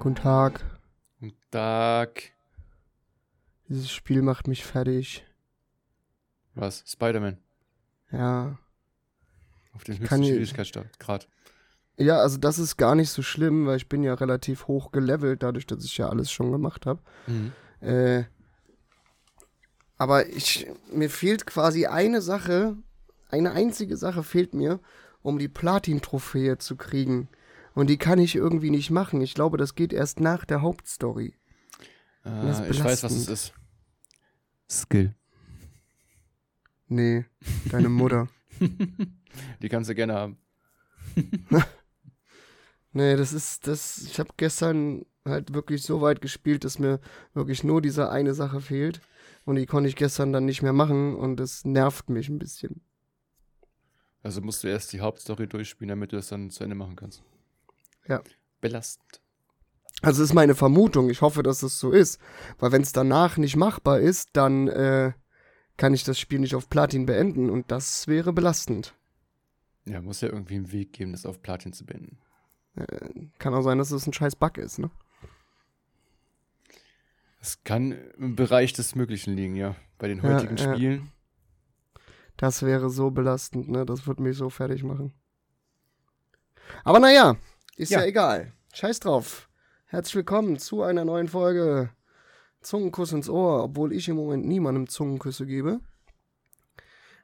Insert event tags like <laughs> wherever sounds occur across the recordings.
Guten Tag. Guten Tag. Dieses Spiel macht mich fertig. Was? Spider-Man. Ja. Auf den höchsten Schwierigkeitsgrad. Ja, also das ist gar nicht so schlimm, weil ich bin ja relativ hoch gelevelt, dadurch, dass ich ja alles schon gemacht habe. Mhm. Äh, aber ich, mir fehlt quasi eine Sache, eine einzige Sache fehlt mir, um die Platin-Trophäe zu kriegen. Und die kann ich irgendwie nicht machen. Ich glaube, das geht erst nach der Hauptstory. Äh, ich weiß, was es ist. Skill. Nee, deine Mutter. <laughs> Die kannst du gerne haben. <laughs> Nee, das ist, das, ich habe gestern halt wirklich so weit gespielt, dass mir wirklich nur diese eine Sache fehlt. Und die konnte ich gestern dann nicht mehr machen und das nervt mich ein bisschen. Also musst du erst die Hauptstory durchspielen, damit du das dann zu Ende machen kannst. Ja. Belastend. Also ist meine Vermutung, ich hoffe, dass es so ist. Weil wenn es danach nicht machbar ist, dann äh, kann ich das Spiel nicht auf Platin beenden und das wäre belastend. Ja, muss ja irgendwie einen Weg geben, das auf Platin zu beenden. Kann auch sein, dass es ein scheiß Bug ist, ne? Es kann im Bereich des Möglichen liegen, ja. Bei den Ja, heutigen ja. Spielen. Das wäre so belastend, ne? Das würde mich so fertig machen. Aber naja, ist ja. Ja. egal. Scheiß drauf. Herzlich willkommen zu einer neuen Folge Zungenkuss ins Ohr, obwohl ich im Moment niemandem Zungenküsse gebe.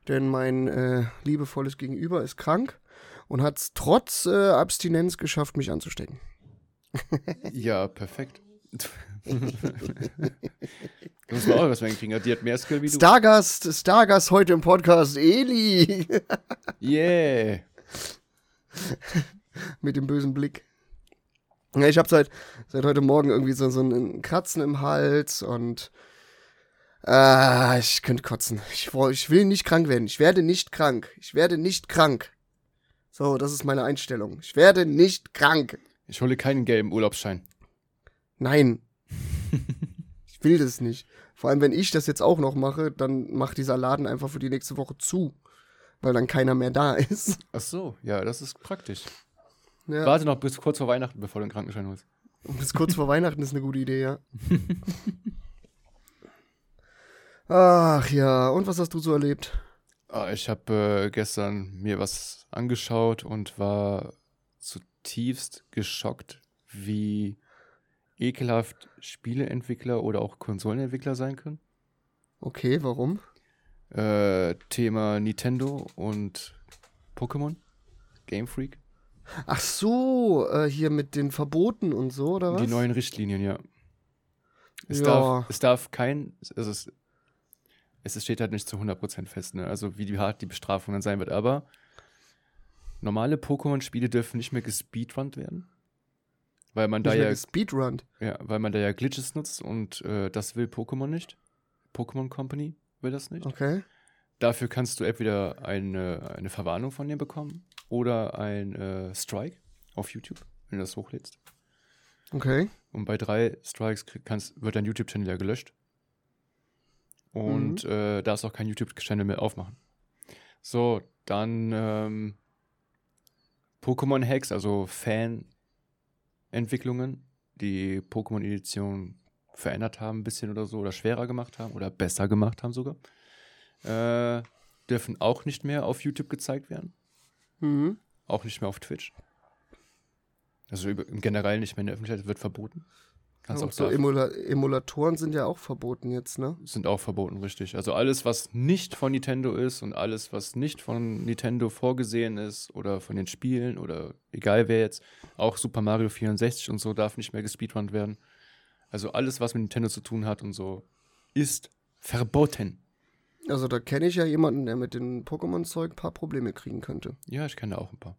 Denn mein äh, liebevolles Gegenüber ist krank und hat es trotz äh, Abstinenz geschafft, mich anzustecken. <laughs> Ja, perfekt. <laughs> da muss man auch was hinkriegen. Die hat mehr Skill wie du. Stargast, Stargast heute im Podcast, Eli. <laughs> Yeah. <laughs> mit dem bösen Blick. Ja, ich habe seit, seit heute Morgen irgendwie so, so ein Kratzen im Hals und ah, ich könnte kotzen. Ich, ich will nicht krank werden. Ich werde nicht krank. Ich werde nicht krank. So, das ist meine Einstellung. Ich werde nicht krank. Ich hole keinen gelben Urlaubsschein. Nein. <laughs> ich will das nicht. Vor allem, wenn ich das jetzt auch noch mache, dann macht dieser Laden einfach für die nächste Woche zu. Weil dann keiner mehr da ist. Ach so, ja, das ist praktisch. Ja. Warte noch bis kurz vor Weihnachten, bevor du einen Krankenschein holst. Bis kurz vor <laughs> Weihnachten ist eine gute Idee, ja. <laughs> Ach ja, und was hast du so erlebt? Ah, ich habe äh, gestern mir was angeschaut und war zutiefst geschockt, wie ekelhaft Spieleentwickler oder auch Konsolenentwickler sein können. Okay, warum? Äh, Thema Nintendo und Pokémon, Game Freak. Ach so, äh, hier mit den Verboten und so, oder was? Die neuen Richtlinien, ja. Es, Ja. darf, es darf kein, also es, es steht halt nicht zu 100% fest, ne? also wie hart die Bestrafung dann sein wird, aber normale Pokémon-Spiele dürfen nicht mehr gespeedrunnt werden, weil man da Nicht mehr ja, gespeedrunnt. ja, weil man da ja Glitches nutzt und äh, das will Pokémon nicht. Pokémon Company will das nicht. Okay. Dafür kannst du entweder eine, eine Verwarnung von dir bekommen oder ein äh, Strike auf YouTube, wenn du das hochlädst. Okay. Und bei drei Strikes kannst, wird dein YouTube-Channel ja gelöscht. Und äh, darfst auch keinen YouTube-Channel mehr aufmachen. So, dann ähm, Pokémon-Hacks, also Fan-Entwicklungen, die Pokémon-Edition verändert haben, ein bisschen oder so, oder schwerer gemacht haben oder besser gemacht haben sogar, äh, dürfen auch nicht mehr auf YouTube gezeigt werden. Mhm. Auch nicht mehr auf Twitch. Also im Generell nicht mehr in der Öffentlichkeit, wird verboten. Kannst Und auch so Emula Emulatoren sind ja auch verboten jetzt, ne? sind auch verboten, richtig. Also alles, was nicht von Nintendo ist und alles, was nicht von Nintendo vorgesehen ist oder von den Spielen oder egal wer jetzt, auch Super Mario 64 und so darf nicht mehr gespeedrunnt werden. Also alles, was mit Nintendo zu tun hat und so, ist verboten. Also da kenne ich ja jemanden, der mit dem Pokémon-Zeug ein paar Probleme kriegen könnte. Ja, ich kenne auch ein paar.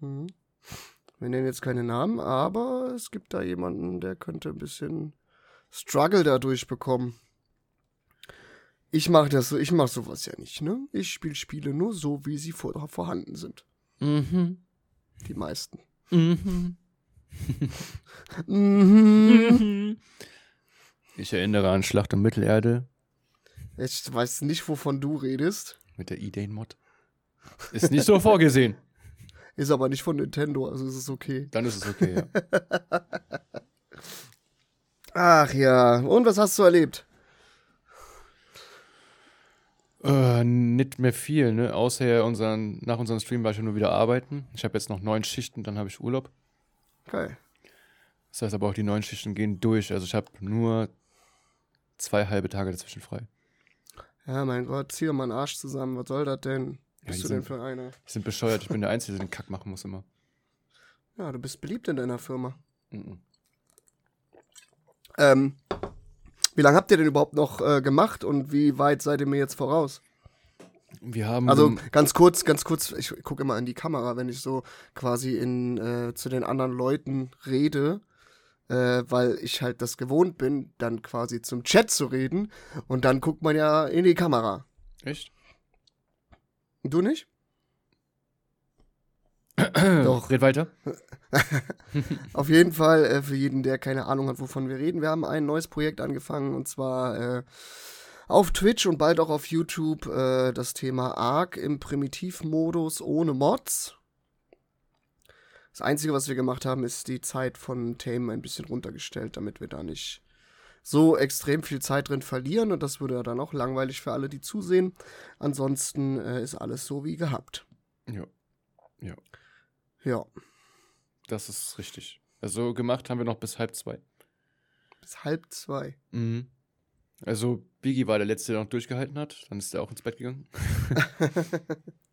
Mhm. Wir nennen jetzt keine Namen, aber es gibt da jemanden, der könnte ein bisschen Struggle dadurch bekommen. Ich mache das so, ich mache sowas ja nicht, ne? Ich spiele Spiele nur so, wie sie vor, vorhanden sind. Mhm. Die meisten. Mhm. <laughs> Mhm. Ich erinnere an Schlacht um Mittelerde Ich weiß nicht, wovon du redest. mit der E-Dane-Mod. Ist nicht so vorgesehen. <laughs> Ist aber nicht von Nintendo, also ist es okay. Dann ist es okay, ja. <laughs> Ach ja. Und was hast du erlebt? Äh, nicht mehr viel, ne? Außer unseren, nach unserem Stream war ich ja nur wieder arbeiten. Ich habe jetzt noch neun Schichten, dann habe ich Urlaub. Geil. Das heißt aber auch, die neun Schichten gehen durch. Also ich habe nur zwei halbe Tage dazwischen frei. Ja, mein Gott, zieh doch mal einen Arsch zusammen. Was soll das denn? Ja, Bist du denn sind- für einer? Die sind bescheuert, ich bin der Einzige, der den Kack machen muss immer. Ja, du bist beliebt in deiner Firma. Mhm. Ähm, wie lange habt ihr denn überhaupt noch äh, gemacht und wie weit seid ihr mir jetzt voraus? Wir haben. Also ganz kurz, ganz kurz, ich gucke immer in die Kamera, wenn ich so quasi in, äh, zu den anderen Leuten rede, äh, weil ich halt das gewohnt bin, dann quasi zum Chat zu reden und dann guckt man ja in die Kamera. Echt? Du nicht? <clears throat> Doch. Red weiter. <laughs> Auf jeden Fall, äh, für jeden, der keine Ahnung hat, wovon wir reden, wir haben ein neues Projekt angefangen und zwar äh, auf Twitch und bald auch auf YouTube äh, das Thema Arc im Primitivmodus ohne Mods. Das Einzige, was wir gemacht haben, ist die Zeit von Tame ein bisschen runtergestellt, damit wir da nicht so extrem viel Zeit drin verlieren und das würde ja dann auch langweilig für alle, die zusehen. Ansonsten äh, ist alles so wie gehabt. Ja, Ja, das ist richtig. Also gemacht haben wir noch bis halb zwei. bis halb zwei. Mhm. Also Biggie war der Letzte, der noch durchgehalten hat. Dann ist er auch ins Bett gegangen. <laughs> <laughs>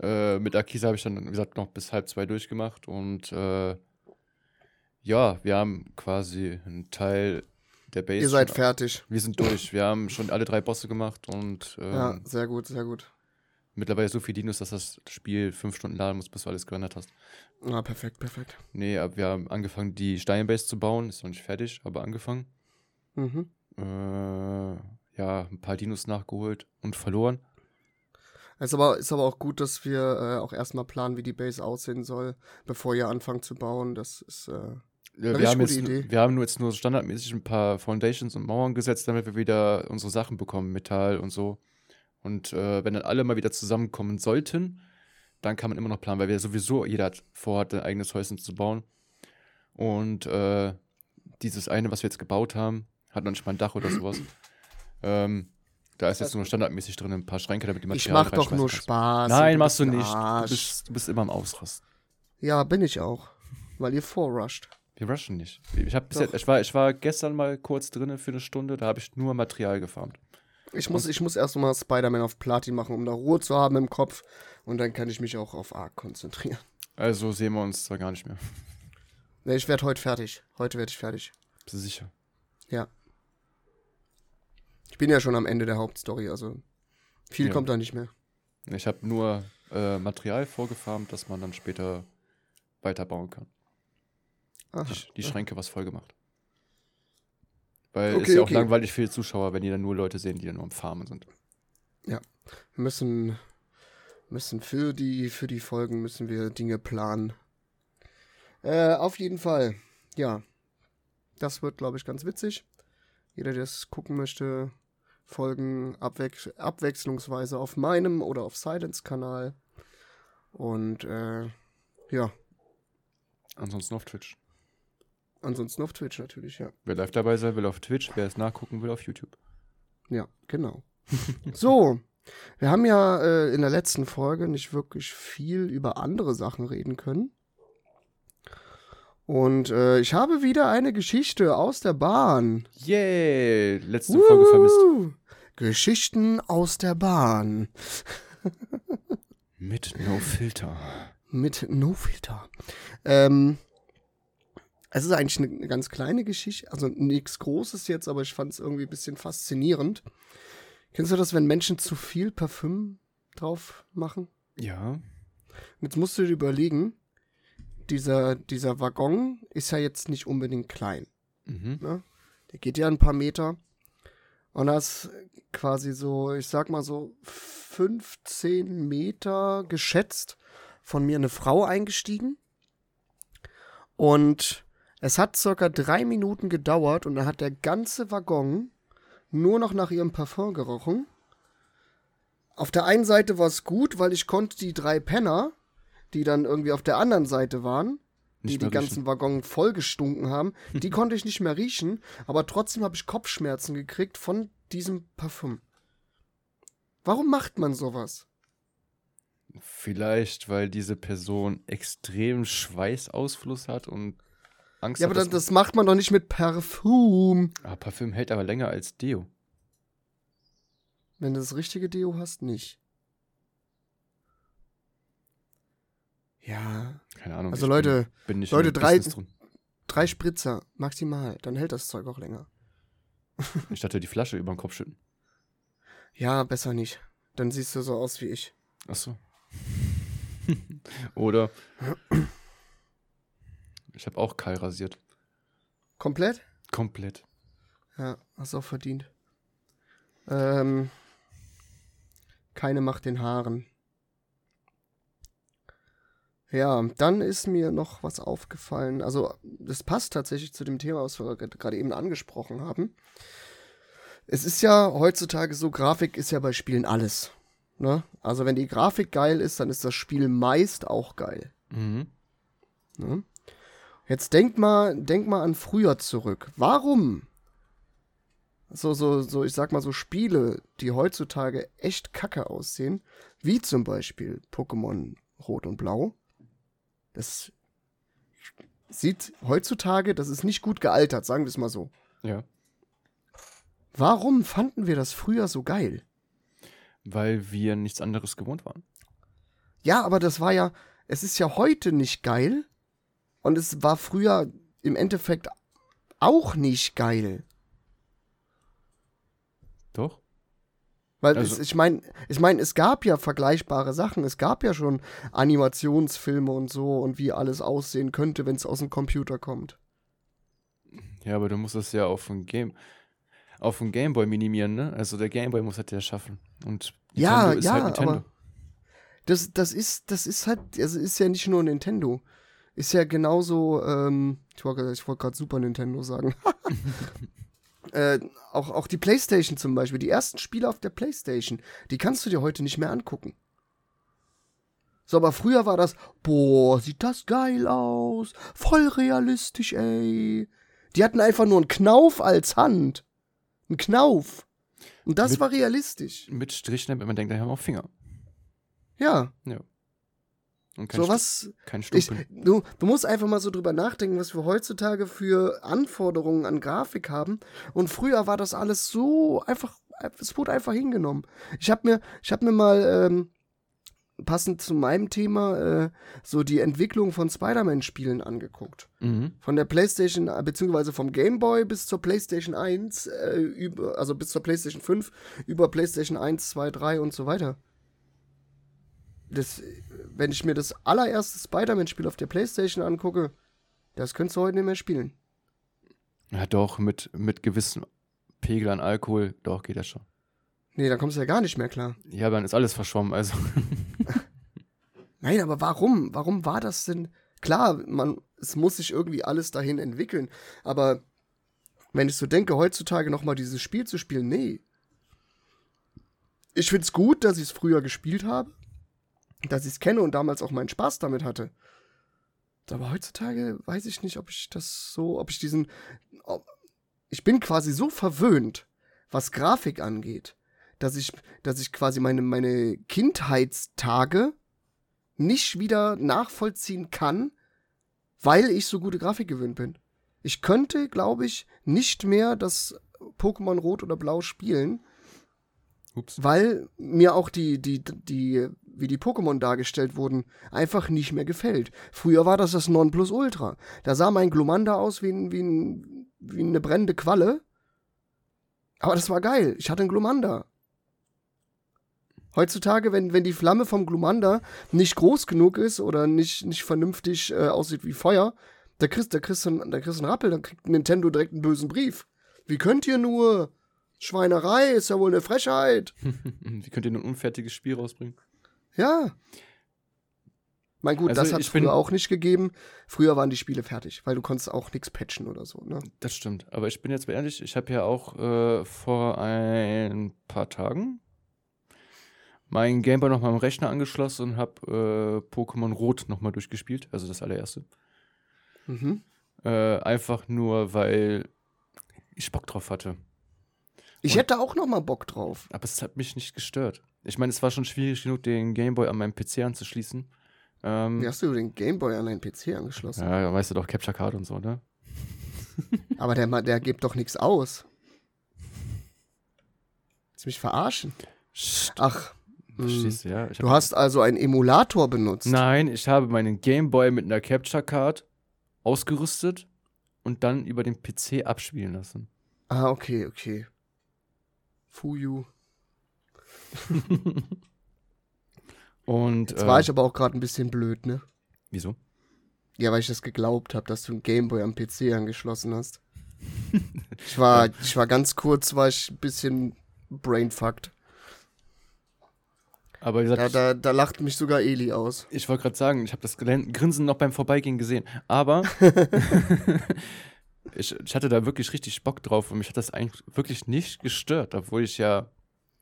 äh, mit Akisa habe ich dann, wie gesagt, noch bis halb zwei durchgemacht. Und äh, ja, wir haben quasi einen Teil der Base. Ihr seid schon- fertig. Wir sind durch. Wir haben schon alle drei Bosse gemacht und ähm, Ja, sehr gut, sehr gut. mittlerweile so viel Dinos, dass das Spiel fünf Stunden laden muss, bis du alles gerendert hast. Ah, perfekt, perfekt. Nee, wir haben angefangen, die Steinbase zu bauen. Ist noch nicht fertig, aber angefangen. Mhm. Äh, ja, ein paar Dinos nachgeholt und verloren. Ist aber, ist aber auch gut, dass wir äh, auch erstmal planen, wie die Base aussehen soll, bevor ihr anfangt zu bauen. Das ist, äh, Ja, richtig wir, haben gute jetzt, Idee. wir haben nur jetzt nur standardmäßig ein paar Foundations und Mauern gesetzt, damit wir wieder unsere Sachen bekommen, Metall und so. Und äh, wenn dann alle mal wieder zusammenkommen sollten, dann kann man immer noch planen, weil wir sowieso, jeder hat vorhat, ein eigenes Häuschen zu bauen. Und äh, dieses eine, was wir jetzt gebaut haben, hat noch nicht mal ein Dach oder sowas. ähm, da ist jetzt nur standardmäßig drin ein paar Schränke, damit die ich Materialien mach doch nur kannst. Spaß. Nein, und machst du nicht. Du bist, du bist immer am Ausrasten. Ja, bin ich auch. Weil ihr vorrusht. Wir rushen nicht. Ich, hab bis Doch. jetzt, ich, war, ich war gestern mal kurz drin für eine Stunde, da habe ich nur Material gefarmt. Ich muss, ich muss erst mal Spider-Man auf Platin machen, um da Ruhe zu haben im Kopf. Und dann kann ich mich auch auf Arc konzentrieren. Also sehen wir uns zwar gar nicht mehr. Ne, ich werde heute fertig. Heute werde ich fertig. Bist du sicher? Ja. Ich bin ja schon am Ende der Hauptstory, also viel Ja. kommt da nicht mehr. Ich habe nur äh, Material vorgefarmt, dass man dann später weiterbauen kann. Aha. Die, die Schränke was voll gemacht. Weil Okay, ist ja auch okay. langweilig für die Zuschauer, wenn die dann nur Leute sehen, die dann nur am Farmen sind. Wir müssen, müssen für die, für die Folgen müssen wir Dinge planen. Äh, auf jeden Fall. Ja. Das wird, glaube ich, ganz witzig. Jeder, der es gucken möchte, folgen abwech abwechslungsweise auf meinem oder auf Silence-Kanal. Und äh, ja, Ansonsten auf Twitch. ansonsten auf Twitch natürlich, ja. Wer live dabei sein will auf Twitch, wer es nachgucken will auf YouTube. Ja, genau. <laughs> so, wir haben ja äh, in der letzten Folge nicht wirklich viel über andere Sachen reden können. Und äh, ich habe wieder eine Geschichte aus der Bahn. Yay! Letzte Folge vermisst. Geschichten aus der Bahn. <laughs> Mit No Filter. Mit No Filter. Ähm, es ist eigentlich eine ganz kleine Geschichte, also nichts Großes jetzt, aber ich fand es irgendwie ein bisschen faszinierend. Kennst du das, wenn Menschen zu viel Parfüm drauf machen? Ja. Und jetzt musst du dir überlegen, dieser, dieser Waggon ist ja jetzt nicht unbedingt klein. Mhm. Ne? Der geht ja ein paar Meter. Und da ist quasi so, ich sag mal so 15 Meter geschätzt von mir eine Frau eingestiegen. Und es hat circa drei Minuten gedauert und dann hat der ganze Waggon nur noch nach ihrem Parfum gerochen. Auf der einen Seite war es gut, weil ich konnte die drei Penner, die dann irgendwie auf der anderen Seite waren, die die ganzen Waggon vollgestunken haben. Die <laughs> konnte ich nicht mehr riechen, aber trotzdem habe ich Kopfschmerzen gekriegt von diesem Parfüm. Warum macht man sowas? Vielleicht, weil diese Person extrem Schweißausfluss hat und Angst ja, hat. Ja, aber das, das macht man doch nicht mit Parfüm. Ah, Parfüm hält aber länger als Deo. Wenn du das richtige Deo hast, nicht. Ja. Keine Ahnung. Also Leute, bin, bin Leute, drei, drei Spritzer maximal, dann hält das Zeug auch länger. ich dachte, die Flasche über den Kopf schütten. Ja, besser nicht. Dann siehst du so aus wie ich. Ach so. <laughs> Oder ich habe auch Kai rasiert. Komplett? Komplett. Ja, hast auch verdient. Ähm, keine Macht den Haaren. Ja, dann ist mir noch was aufgefallen. Also, das passt tatsächlich zu dem Thema, was wir gerade eben angesprochen haben. Es ist ja heutzutage so, Grafik ist ja bei Spielen alles. Ne? Also, wenn die Grafik geil ist, dann ist das Spiel meist auch geil. Mhm. Ne? Jetzt denk mal, denk mal an früher zurück. Warum? So, so, so, ich sag mal so Spiele, die heutzutage echt kacke aussehen, wie zum Beispiel Pokémon Rot und Blau, das sieht heutzutage, das ist nicht gut gealtert, sagen wir es mal so. Ja. Warum fanden wir das früher so geil? Weil wir nichts anderes gewohnt waren. Ja, aber das war ja, es ist ja heute nicht geil und es war früher im Endeffekt auch nicht geil. Doch. Weil also, es, ich meine, ich mein, es gab ja vergleichbare Sachen. Es gab ja schon Animationsfilme und so und wie alles aussehen könnte, wenn es aus dem Computer kommt. Ja, aber du musst es ja auf dem Game, auf dem Gameboy minimieren, ne? Also der Gameboy muss das ja schaffen. Und Nintendo ja, ist ja, halt Nintendo. aber das, das ist, das ist halt, also ist ja nicht nur Nintendo. Ist ja genauso, ähm, ich wollte wollt gerade Super Nintendo sagen. <laughs> <laughs> Äh, auch, auch die PlayStation zum Beispiel, die ersten Spiele auf der PlayStation, die kannst du dir heute nicht mehr angucken. So, aber früher war das, boah, sieht das geil aus. Voll realistisch, ey. Die hatten einfach nur einen Knauf als Hand. Ein Knauf. Und das mit, war realistisch. Mit Strichen, wenn man denkt, da haben wir auch Finger. Ja. Ja. Und kein so was. Kein ich, du, du musst einfach mal so drüber nachdenken, was wir heutzutage für Anforderungen an Grafik haben. Und früher war das alles so einfach, es wurde einfach hingenommen. Ich habe mir, ich habe mir mal ähm, passend zu meinem Thema äh, so die Entwicklung von Spider-Man-Spielen angeguckt. Mhm. Von der PlayStation, äh, beziehungsweise vom Game Boy bis zur PlayStation 1, äh, über, also bis zur PlayStation 5, über PlayStation 1, 2, 3 und so weiter das, wenn ich mir das allererste Spider-Man-Spiel auf der Playstation angucke, das könntest du heute nicht mehr spielen. Ja, doch, mit, mit gewissen Pegel an Alkohol, doch, geht das schon. Nee, dann kommst du ja gar nicht mehr klar. Ja, dann ist alles verschwommen, also. <laughs> Nein, aber warum? Warum war das denn? Klar, man, es muss sich irgendwie alles dahin entwickeln, aber wenn ich so denke, heutzutage nochmal dieses Spiel zu spielen, nee. Ich find's gut, dass ich es früher gespielt habe dass ich es kenne und damals auch meinen Spaß damit hatte. Aber heutzutage weiß ich nicht, ob ich das so, ob ich diesen. Ob, ich bin quasi so verwöhnt, was Grafik angeht, dass ich, dass ich quasi meine, meine Kindheitstage nicht wieder nachvollziehen kann, weil ich so gute Grafik gewöhnt bin. Ich könnte, glaube ich, nicht mehr das Pokémon Rot oder Blau spielen, Ups. weil mir auch die, die, die wie die Pokémon dargestellt wurden, einfach nicht mehr gefällt. Früher war das das Nonplusultra. Da sah mein Glumanda aus wie, ein, wie, ein, wie eine brennende Qualle. Aber das war geil. Ich hatte einen Glumanda. Heutzutage, wenn, wenn die Flamme vom Glumanda nicht groß genug ist oder nicht, nicht vernünftig äh, aussieht wie Feuer, da kriegst, da, kriegst du, da kriegst einen Rappel, dann kriegt Nintendo direkt einen bösen Brief. Wie könnt ihr nur? Schweinerei ist ja wohl eine Frechheit. <laughs> Wie könnt ihr ein unfertiges Spiel rausbringen? Ja. Mein gut, also das hat es früher auch nicht gegeben. Früher waren die Spiele fertig, weil du konntest auch nichts patchen oder so, ne? Das stimmt. Aber ich bin jetzt mal ehrlich, ich habe ja auch äh, vor ein paar Tagen mein Gameboy nochmal am Rechner angeschlossen und habe äh, Pokémon Rot nochmal durchgespielt, also das allererste. Mhm. Äh, einfach nur, weil ich Bock drauf hatte. Ich Und- hätte auch noch mal Bock drauf. Aber es hat mich nicht gestört. Ich meine, es war schon schwierig genug, den Gameboy an meinem PC anzuschließen. Ähm, Wie hast du den Gameboy an deinen PC angeschlossen? ja, weißt du doch, Capture Card und so, ne? <laughs> Aber der, der gibt doch nichts aus. Willst du mich verarschen? Ach, hm. Verstehst du, ja? Du hast also einen Emulator benutzt. Nein, ich habe meinen Gameboy mit einer Capture Card ausgerüstet und dann über den PC abspielen lassen. Ah, okay, okay. Fuyu. <laughs> Und Jetzt äh, war ich aber auch gerade ein bisschen blöd, ne? wieso? Ja, weil ich das geglaubt habe, dass du einen Gameboy am PC angeschlossen hast. <laughs> ich war, ich war ganz kurz, war ich ein bisschen brainfucked. Aber wie gesagt, Da, da, da lacht mich sogar Eli aus. ich wollte gerade sagen, ich habe das Grinsen noch beim Vorbeigehen gesehen. Aber <laughs> ich, ich hatte da wirklich richtig Bock drauf und mich hat das eigentlich wirklich nicht gestört, obwohl ich ja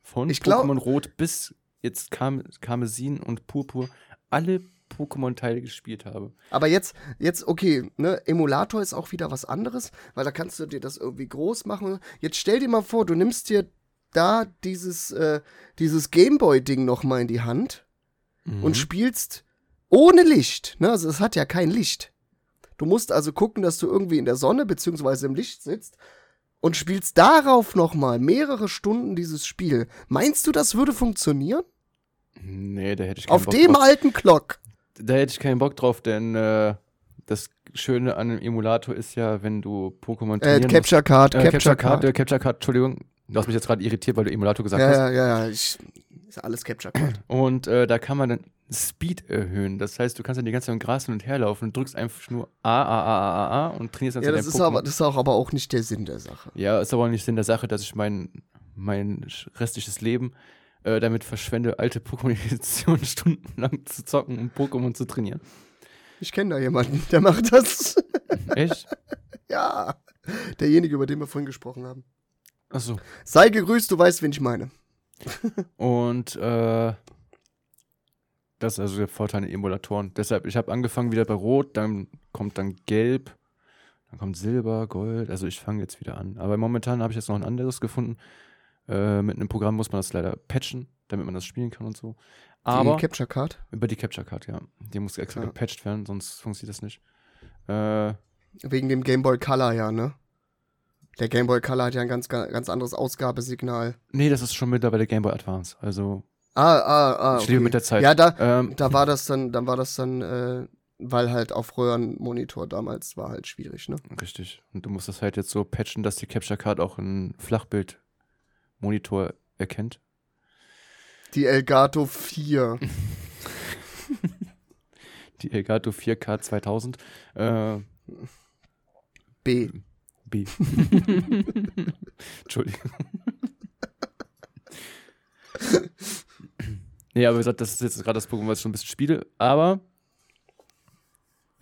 von Ich glaub- Pokémon Rot bis jetzt Kam Karmesin und Purpur alle Pokémon-Teile gespielt habe. Aber jetzt, jetzt, okay, ne, Emulator ist auch wieder was anderes, weil da kannst du dir das irgendwie groß machen. Jetzt stell dir mal vor, du nimmst dir da dieses, äh, dieses Gameboy-Ding nochmal in die Hand Mhm. und spielst ohne Licht. Ne? Also es hat ja kein Licht. Du musst also gucken, dass du irgendwie in der Sonne beziehungsweise im Licht sitzt und spielst darauf nochmal mehrere Stunden dieses Spiel. Meinst du, das würde funktionieren? Nee, da hätte ich keinen Auf Bock dem drauf. alten Glock. Da hätte ich keinen Bock drauf, denn äh, das Schöne an einem Emulator ist ja, wenn du Pokémon Äh, Capture Card, musst, äh, Capture Capture Card, Card. äh, Capture Card, Entschuldigung, du hast mich jetzt gerade irritiert, weil du Emulator gesagt Ja, hast. ja, ja, ja. Ich, ist alles Capture Card. Und äh, da kann man dann Speed erhöhen. Das heißt, du kannst dann die ganze Zeit im Gras hin und her laufen und drückst einfach nur A, A, A, A, A, A und trainierst dann Ja, das ist, aber, das ist auch aber auch nicht der Sinn der Sache. Ja, ist aber auch nicht Sinn der Sache, dass ich mein, mein restliches Leben äh, damit verschwende, alte Pokémon-Editionen <laughs> stundenlang zu zocken und Pokémon zu trainieren. Ich kenne da jemanden, <laughs> der macht das. Echt? <laughs> ja. Derjenige, über den wir vorhin gesprochen haben. Achso. Sei gegrüßt, du weißt, wen ich meine. Und äh, das ist also der Vorteil an Emulatoren. Deshalb, ich habe angefangen wieder bei Rot, dann kommt dann Gelb, dann kommt Silber, Gold. Also ich fange jetzt wieder an. Aber momentan habe ich jetzt noch ein anderes gefunden. Äh, mit einem Programm muss man das leider patchen, damit man das spielen kann und so. Aber Die Capture Card. über die Capture Card, ja. Die muss extra Ja. gepatcht werden, sonst funktioniert das nicht. Äh, Wegen dem Game Boy Color, ja, ne? Der Game Boy Color hat ja ein ganz, ganz anderes Ausgabesignal. nee, das ist schon mittlerweile Game Boy Advance. Also Ah, ah, ah. ich lebe okay. mit der Zeit. Ja, da, ähm, da war das dann, dann war das dann, äh, weil halt auf Röhrenmonitor damals war halt schwierig, ne? Richtig. Und du musst das halt jetzt so patchen, dass die Capture Card auch einen Flachbildmonitor erkennt. Die Elgato 4. <laughs> Die Elgato 4K 2000. Äh, B. B. <laughs> Entschuldigung. <laughs> nee, aber wie gesagt, das ist jetzt gerade das Pokémon, was ich schon ein bisschen spiele. Aber.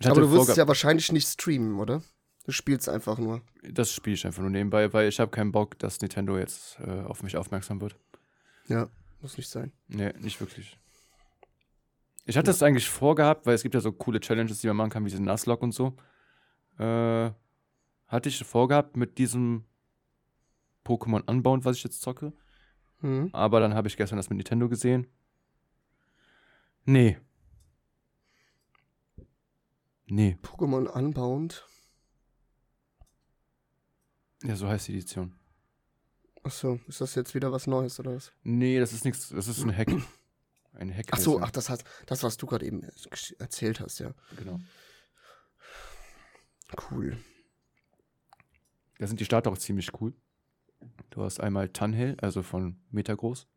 Aber du wirst es ja wahrscheinlich nicht streamen, oder? Du spielst einfach nur. Das spiele ich einfach nur nebenbei, weil ich habe keinen Bock, dass Nintendo jetzt äh, auf mich aufmerksam wird. Ja, muss nicht sein. Nee, nicht wirklich. Ich hatte es eigentlich vorgehabt, weil es gibt ja so coole Challenges, die man machen kann, wie diese Nuzlocke und so. Äh, hatte ich vorgehabt mit diesem Pokémon Unbound, was ich jetzt zocke. Mhm. Aber dann habe ich gestern das mit Nintendo gesehen. Nee. Nee. Pokémon Unbound. Ja, so heißt die Edition. Achso, ist das jetzt wieder was Neues oder was? Nee, das ist nichts. Das ist ein Hack. Ein Hack. Ach so, ach, das heißt, das, was du gerade eben erzählt hast, ja. Genau. Cool. Da sind die Starter auch ziemlich cool. Du hast einmal Tunhill, also von Metagroß.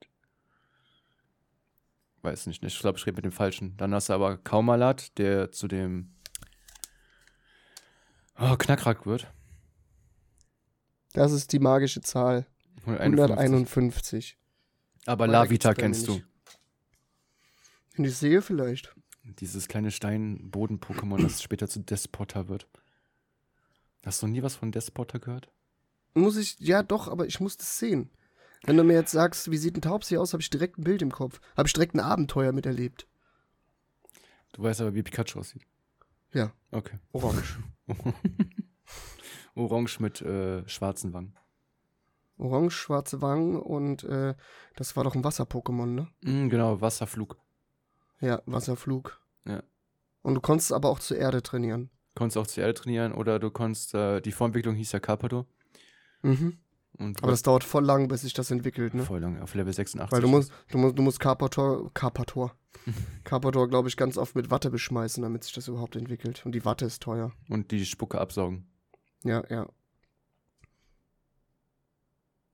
Weiß nicht, ich glaube, ich rede mit dem Falschen. Dann hast du aber Kaumalat, der zu dem oh, Knackrack wird. Das ist die magische Zahl. 151. 151. Aber geht's Lavita kennst du. Wenn ich sehe, vielleicht. Dieses kleine Stein-Boden-Pokémon, das später zu Despotter wird. Hast du nie was von Despotter gehört? Muss ich, ja doch, aber ich muss das sehen. Wenn du mir jetzt sagst, wie sieht ein Taubsi aus, habe ich direkt ein Bild im Kopf. Habe ich direkt ein Abenteuer miterlebt. Du weißt aber, wie Pikachu aussieht. Ja. Okay. Orange. <laughs> Orange mit äh, schwarzen Wangen. Orange, schwarze Wangen und äh, das war doch ein Wasser-Pokémon, ne? Mm, genau, Wasserflug. Ja, Wasserflug. Ja. Und du konntest aber auch zur Erde trainieren. Konntest auch zur Erde trainieren oder du konntest, äh, die Vorentwicklung hieß ja Carpador. Mhm. Und Aber das dauert voll lang, bis sich das entwickelt, ne? voll lang, auf Level 86. Weil du musst, du musst, du musst Carpator, Carpator, <laughs> Carpator, glaube ich, ganz oft mit Watte beschmeißen, damit sich das überhaupt entwickelt. Und die Watte ist teuer. Und die Spucke absaugen. Ja, ja.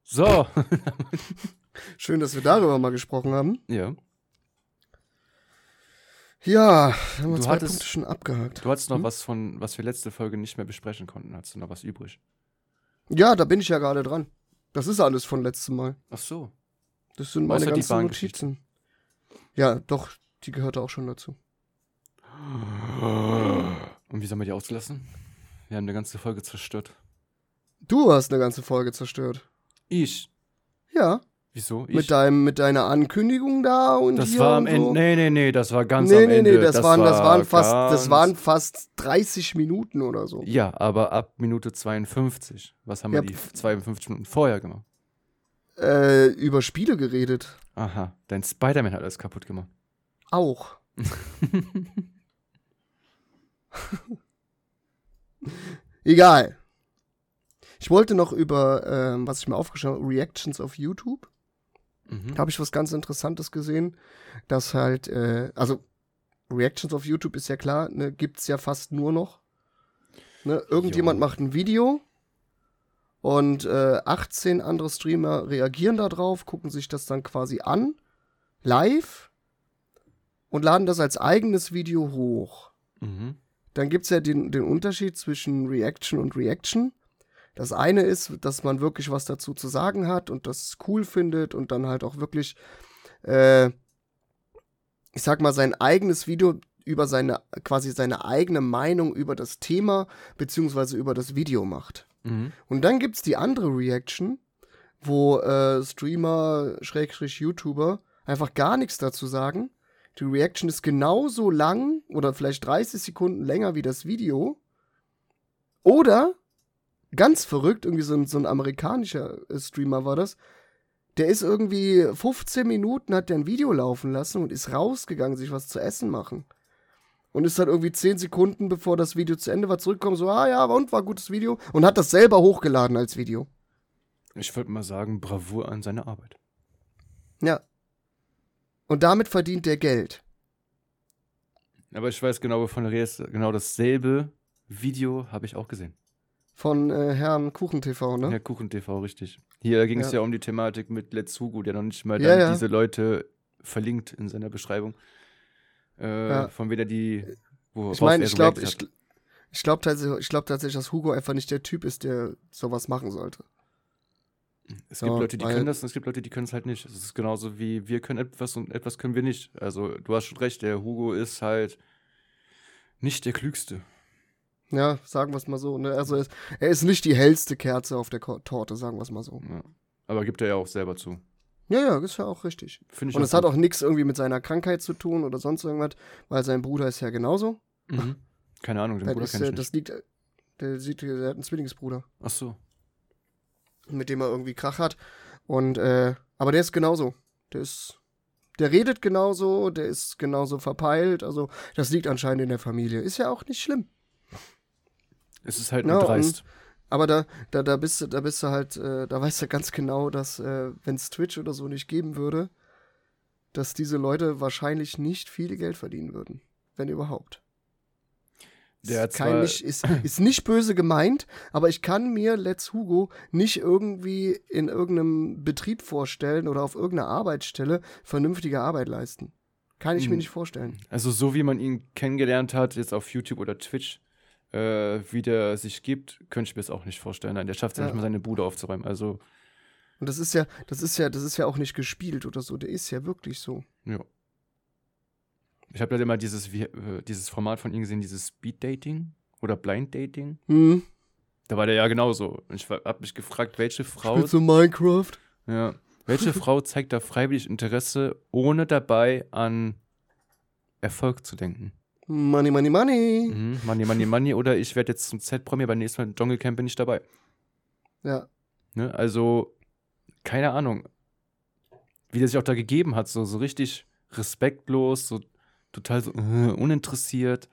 So. <laughs> Schön, dass wir darüber mal gesprochen haben. ja. Ja, haben wir Du zwei hattest- Punkte schon abgehakt. Du hattest noch Hm? was von, was wir letzte Folge nicht mehr besprechen konnten. Hattest du noch was übrig? Ja, da bin ich ja gerade dran. Das ist alles von letztem Mal. Ach so. Das sind meine Außer ganzen. Notizen. Ja, doch, die gehörte auch schon dazu. Und wie sollen wir die auslassen? Wir haben eine ganze Folge zerstört. Du hast eine ganze Folge zerstört. Ich? Ja, Wieso? Ich? mit, deinem, mit deiner Ankündigung da und das hier war am und Ende. so. Nee, nee, nee, das war ganz nee, am nee, Ende. nee, das, waren, das, war waren fast, das waren fast 30 Minuten oder so. Ja, aber ab Minute 52. Was haben Ja, wir die pf- 52 Minuten vorher gemacht? Äh, über Spiele geredet. Aha, dein Spider-Man hat alles kaputt gemacht. Auch. <laughs> Egal. Ich wollte noch über, ähm, was ich mir aufgeschrieben habe, Reactions auf YouTube. Mhm. Da habe ich was ganz Interessantes gesehen, dass halt, äh, also Reactions auf YouTube ist ja klar, ne, gibt's ja fast nur noch. Ne, irgendjemand Ja. macht ein Video und äh, 18 andere Streamer reagieren da drauf, gucken sich das dann quasi an, live und laden das als eigenes Video hoch. Mhm. Dann gibt's ja den, den Unterschied zwischen Reaction und Reaction. Das eine ist, dass man wirklich was dazu zu sagen hat und das cool findet und dann halt auch wirklich, äh, ich sag mal, sein eigenes Video über seine, quasi seine eigene Meinung über das Thema beziehungsweise über das Video macht. Mhm. Und dann gibt's die andere Reaction, wo äh, Streamer, Schrägstrich YouTuber einfach gar nichts dazu sagen. Die Reaction ist genauso lang oder vielleicht 30 Sekunden länger wie das Video. Oder, ganz verrückt, irgendwie so ein, so ein amerikanischer äh, Streamer war das, der ist irgendwie 15 Minuten, hat der ein Video laufen lassen und ist rausgegangen, sich was zu essen machen. Und ist dann irgendwie 10 Sekunden, bevor das Video zu Ende war, zurückgekommen, so, ah ja, und war ein gutes Video. Und hat das selber hochgeladen als Video. Ich würde mal sagen, Bravour an seine Arbeit. Ja. Und damit verdient der Geld. Aber ich weiß genau, wovon du redest. Genau dasselbe Video habe ich auch gesehen. Von äh, Herrn KuchenTV, ne? Ja, Kuchen TV, richtig. Hier ging es Ja. ja. um die Thematik mit Let's Hugo, der noch nicht mal Ja, dann ja. diese Leute verlinkt in seiner Beschreibung. Äh. Von weder die. Worauf ich meine, ich glaube ich, ich glaub tatsächlich, ich glaub tatsächlich, dass Hugo einfach nicht der Typ ist, der sowas machen sollte. Es gibt Leute, die können das und es gibt Leute, die können es halt nicht. Es ist genauso wie wir können etwas und etwas können wir nicht. Also, du hast schon recht, der Hugo ist halt nicht der Klügste. Ja, sagen wir es mal so. Ne? Also er ist, er ist nicht die hellste Kerze auf der Ko Torte, sagen wir es mal so. Ja. Aber gibt er ja auch selber zu. Ja, ja, ist ja auch richtig. Ich Und es hat auch nichts irgendwie mit seiner Krankheit zu tun oder sonst irgendwas, weil sein Bruder ist ja genauso. Mhm. Keine Ahnung, den Bruder ist, kenn ich äh, das nicht. liegt, der sieht, der hat einen Zwillingsbruder, Ach so. mit dem er irgendwie Krach hat. Und, äh, aber der ist genauso. Der ist, der redet genauso, der ist genauso verpeilt. Also, das liegt anscheinend in der Familie. Ist ja auch nicht schlimm. Es ist halt Ja, nur und- dreist. Aber da, da, da bist du, da bist du halt, äh, da weißt du ganz genau, dass, äh, wenn es Twitch oder so nicht geben würde, dass diese Leute wahrscheinlich nicht viel Geld verdienen würden. Wenn überhaupt. Der ist, kein, nicht, ist, ist nicht böse gemeint, aber ich kann mir Let's Hugo nicht irgendwie in irgendeinem Betrieb vorstellen oder auf irgendeiner Arbeitsstelle vernünftige Arbeit leisten. Kann ich mir Hm. nicht vorstellen. Also so wie man ihn kennengelernt hat, jetzt auf YouTube oder Twitch, äh, wie der sich gibt, könnte ich mir das auch nicht vorstellen. Nein, der schafft es ja nicht mal seine Bude aufzuräumen. Also, Und das ist ja, das ist ja, das ist ja auch nicht gespielt oder so. Der ist ja wirklich so. ja. Ich habe halt immer dieses, wie, äh, dieses Format von ihm gesehen, dieses Speed Dating oder Blind Dating. Hm. Da war der ja genauso. Und ich habe mich gefragt, welche Frau, Spielst du Minecraft? ja, welche Frau zeigt da freiwillig Interesse, ohne dabei an Erfolg zu denken? Money, money, money. Mhm. Money, money, money. Oder ich werde jetzt zum Z-Promi, beim nächsten Mal Dschungelcamp bin ich dabei. Ja. Ne? Also, keine Ahnung, wie der sich auch da gegeben hat, so, so richtig respektlos, so total so äh, uninteressiert.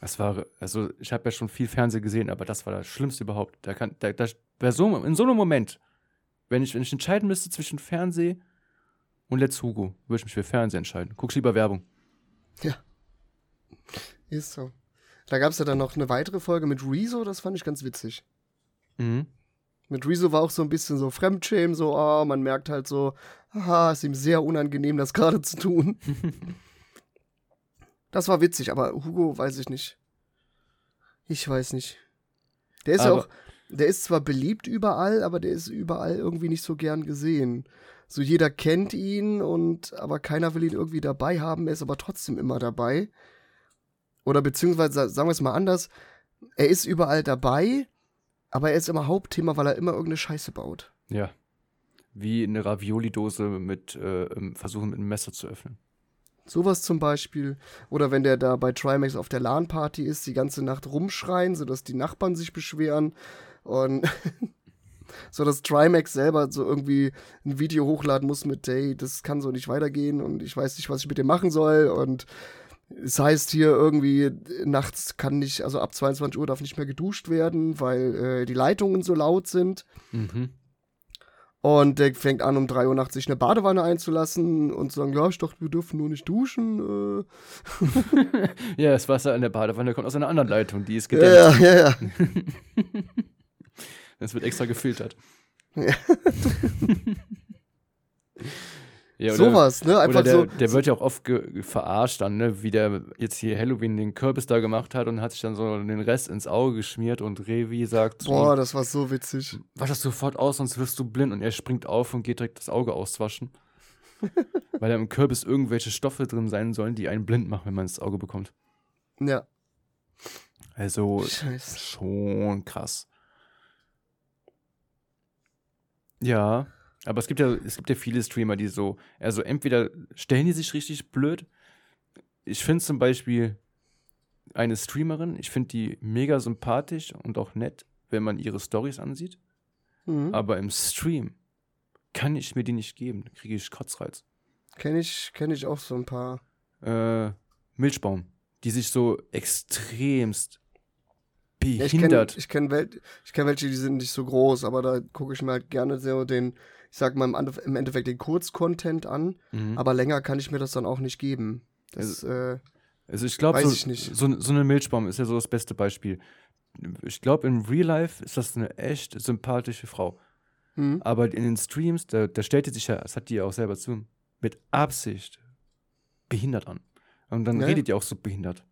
Das war, also ich habe ja schon viel Fernsehen gesehen, aber das war das Schlimmste überhaupt. Da kann, da, da, so, in so einem Moment, wenn ich, wenn ich entscheiden müsste zwischen Fernsehen und Let's Hugo, würde ich mich für Fernsehen entscheiden. Guckst lieber Werbung. Ist so. Da gab es ja dann noch eine weitere Folge mit Rezo, das fand ich ganz witzig. Mhm. Mit Rezo war auch so ein bisschen so Fremdschämen, so, ah, man merkt halt so, aha, ist ihm sehr unangenehm, das gerade zu tun. <laughs> das war witzig, aber Hugo weiß ich nicht. Ich weiß nicht. Der ist ja Aber- auch, der ist zwar beliebt überall, aber der ist überall irgendwie nicht so gern gesehen. So jeder kennt ihn und aber keiner will ihn irgendwie dabei haben, er ist aber trotzdem immer dabei. Oder beziehungsweise sa- sagen wir es mal anders, er ist überall dabei, aber er ist immer Hauptthema, weil er immer irgendeine Scheiße baut. Ja. Wie eine Ravioli-Dose mit äh, versuchen mit einem Messer zu öffnen. Sowas zum Beispiel. Oder wenn der da bei Trimax auf der LAN-Party ist, die ganze Nacht rumschreien, sodass die Nachbarn sich beschweren. Und <laughs> so dass Trimax selber so irgendwie ein Video hochladen muss mit, hey, das kann so nicht weitergehen und ich weiß nicht, was ich mit dem machen soll. Und es heißt hier irgendwie, nachts kann nicht, also ab 22 Uhr darf nicht mehr geduscht werden, weil äh, die Leitungen so laut sind. Mhm. Und der fängt an, um 3 Uhr nachts sich eine Badewanne einzulassen und zu sagen, ja, ich dachte, wir dürfen nur nicht duschen. Äh. <laughs> Ja, das Wasser in der Badewanne kommt aus einer anderen Leitung, die ist gedämmt. Ja, ja, ja. <laughs> Das wird extra gefiltert. Ja. <laughs> ja, Sowas, ne? Einfach der, so. der wird ja auch oft verarscht dann, ne? Wie der jetzt hier Halloween den Kürbis da gemacht hat und hat sich dann so den Rest ins Auge geschmiert und Revi sagt zu Boah, das war so witzig. wasch das sofort aus, sonst wirst du blind. Und er springt auf und geht direkt das Auge auswaschen. <laughs> weil da im Kürbis irgendwelche Stoffe drin sein sollen, die einen blind machen, wenn man ins Auge bekommt. Ja. Also Scheiße. schon krass. Ja, aber es gibt ja, es gibt ja viele Streamer, die so, also entweder stellen die sich richtig blöd. Ich finde zum Beispiel eine Streamerin, ich finde die mega sympathisch und auch nett, wenn man ihre Stories ansieht. Mhm. Aber im Stream kann ich mir die nicht geben. Da kriege ich Kotzreiz. Kenn ich, kenn ich auch so ein paar. Äh, Milchbaum, die sich so extremst Ja, ich kenne behindert. ich kenn wel ich kenn welche, die sind nicht so groß, aber da gucke ich mir halt gerne so den, ich sag mal im, im Endeffekt den Kurzcontent an, Mhm. aber länger kann ich mir das dann auch nicht geben. Das, äh, Also ich glaube, Weiß so, ich nicht. So, so eine Milchbaum ist ja so das beste Beispiel. Ich glaube, in Real Life ist das eine echt sympathische Frau. hm. Aber in den Streams, da, da stellt die sich ja, das hat die ja auch selber zu, mit Absicht behindert an. Und dann Ja. redet die auch so behindert.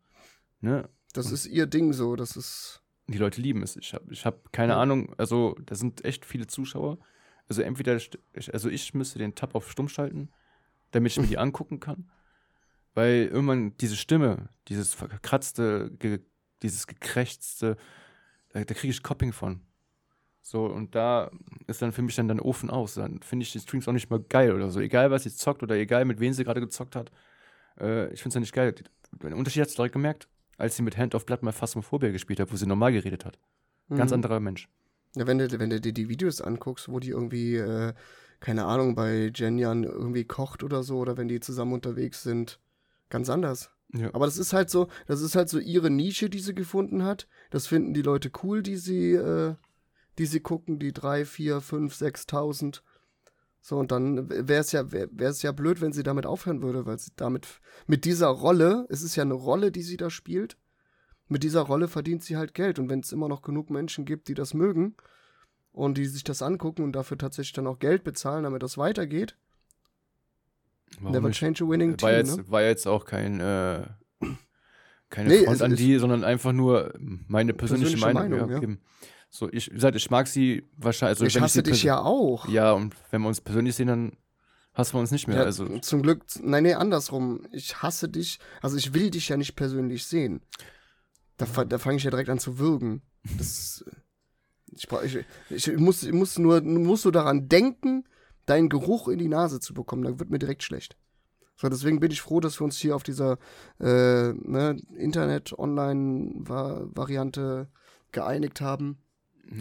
Ne? Das ist ihr Ding so, das ist. Die Leute lieben es. Ich habe ich hab keine Ja. Ahnung, also da sind echt viele Zuschauer. Also entweder, also ich müsste den Tab auf Stumm schalten, damit ich mir die <laughs> angucken kann. Weil irgendwann diese Stimme, dieses verkratzte, ge, dieses gekrächzte, da, da kriege ich Copping von. So, und da ist dann für mich dann der Ofen aus. Dann finde ich die Streams auch nicht mal geil oder so. Egal, was sie zockt oder egal, mit wem sie gerade gezockt hat. Äh, ich finde es ja nicht geil. Den Unterschied hat sie direkt gemerkt, als sie mit Hand of Blood mal Phasmophobia gespielt hat, wo sie normal geredet hat. Ganz Mhm. anderer Mensch. Ja, wenn du, wenn du dir die Videos anguckst, wo die irgendwie, äh, keine Ahnung, bei Jenjan irgendwie kocht oder so, oder wenn die zusammen unterwegs sind, ganz anders. Ja. Aber das ist halt so, das ist halt so ihre Nische, die sie gefunden hat. Das finden die Leute cool, die sie, äh, die sie gucken, die drei, vier, fünf, sechstausend. So, und dann wäre es ja, wäre es ja blöd, wenn sie damit aufhören würde, weil sie damit, mit dieser Rolle, es ist ja eine Rolle, die sie da spielt, mit dieser Rolle verdient sie halt Geld. Und wenn es immer noch genug Menschen gibt, die das mögen und die sich das angucken und dafür tatsächlich dann auch Geld bezahlen, damit das weitergeht, Warum never nicht? change a winning war, team, jetzt, ne? war jetzt auch kein, äh, keine Nee, Front an die, sondern einfach nur meine persönliche, Persönliche Meinung. Meinung, ja, ja. So, ich, wie gesagt, ich mag sie wahrscheinlich. Also, ich hasse sie dich ja auch. Ja, und wenn wir uns persönlich sehen, dann hassen wir uns nicht mehr. Ja, also, zum Glück, nein, nee, andersrum. Ich hasse dich, also ich will dich ja nicht persönlich sehen. Da, da fange ich ja direkt an zu würgen. Das, ich, ich, ich, muss, ich muss nur, muss nur daran denken, deinen Geruch in die Nase zu bekommen. Dann wird mir direkt schlecht. So, deswegen bin ich froh, dass wir uns hier auf dieser äh, ne, Internet-Online-Variante geeinigt haben.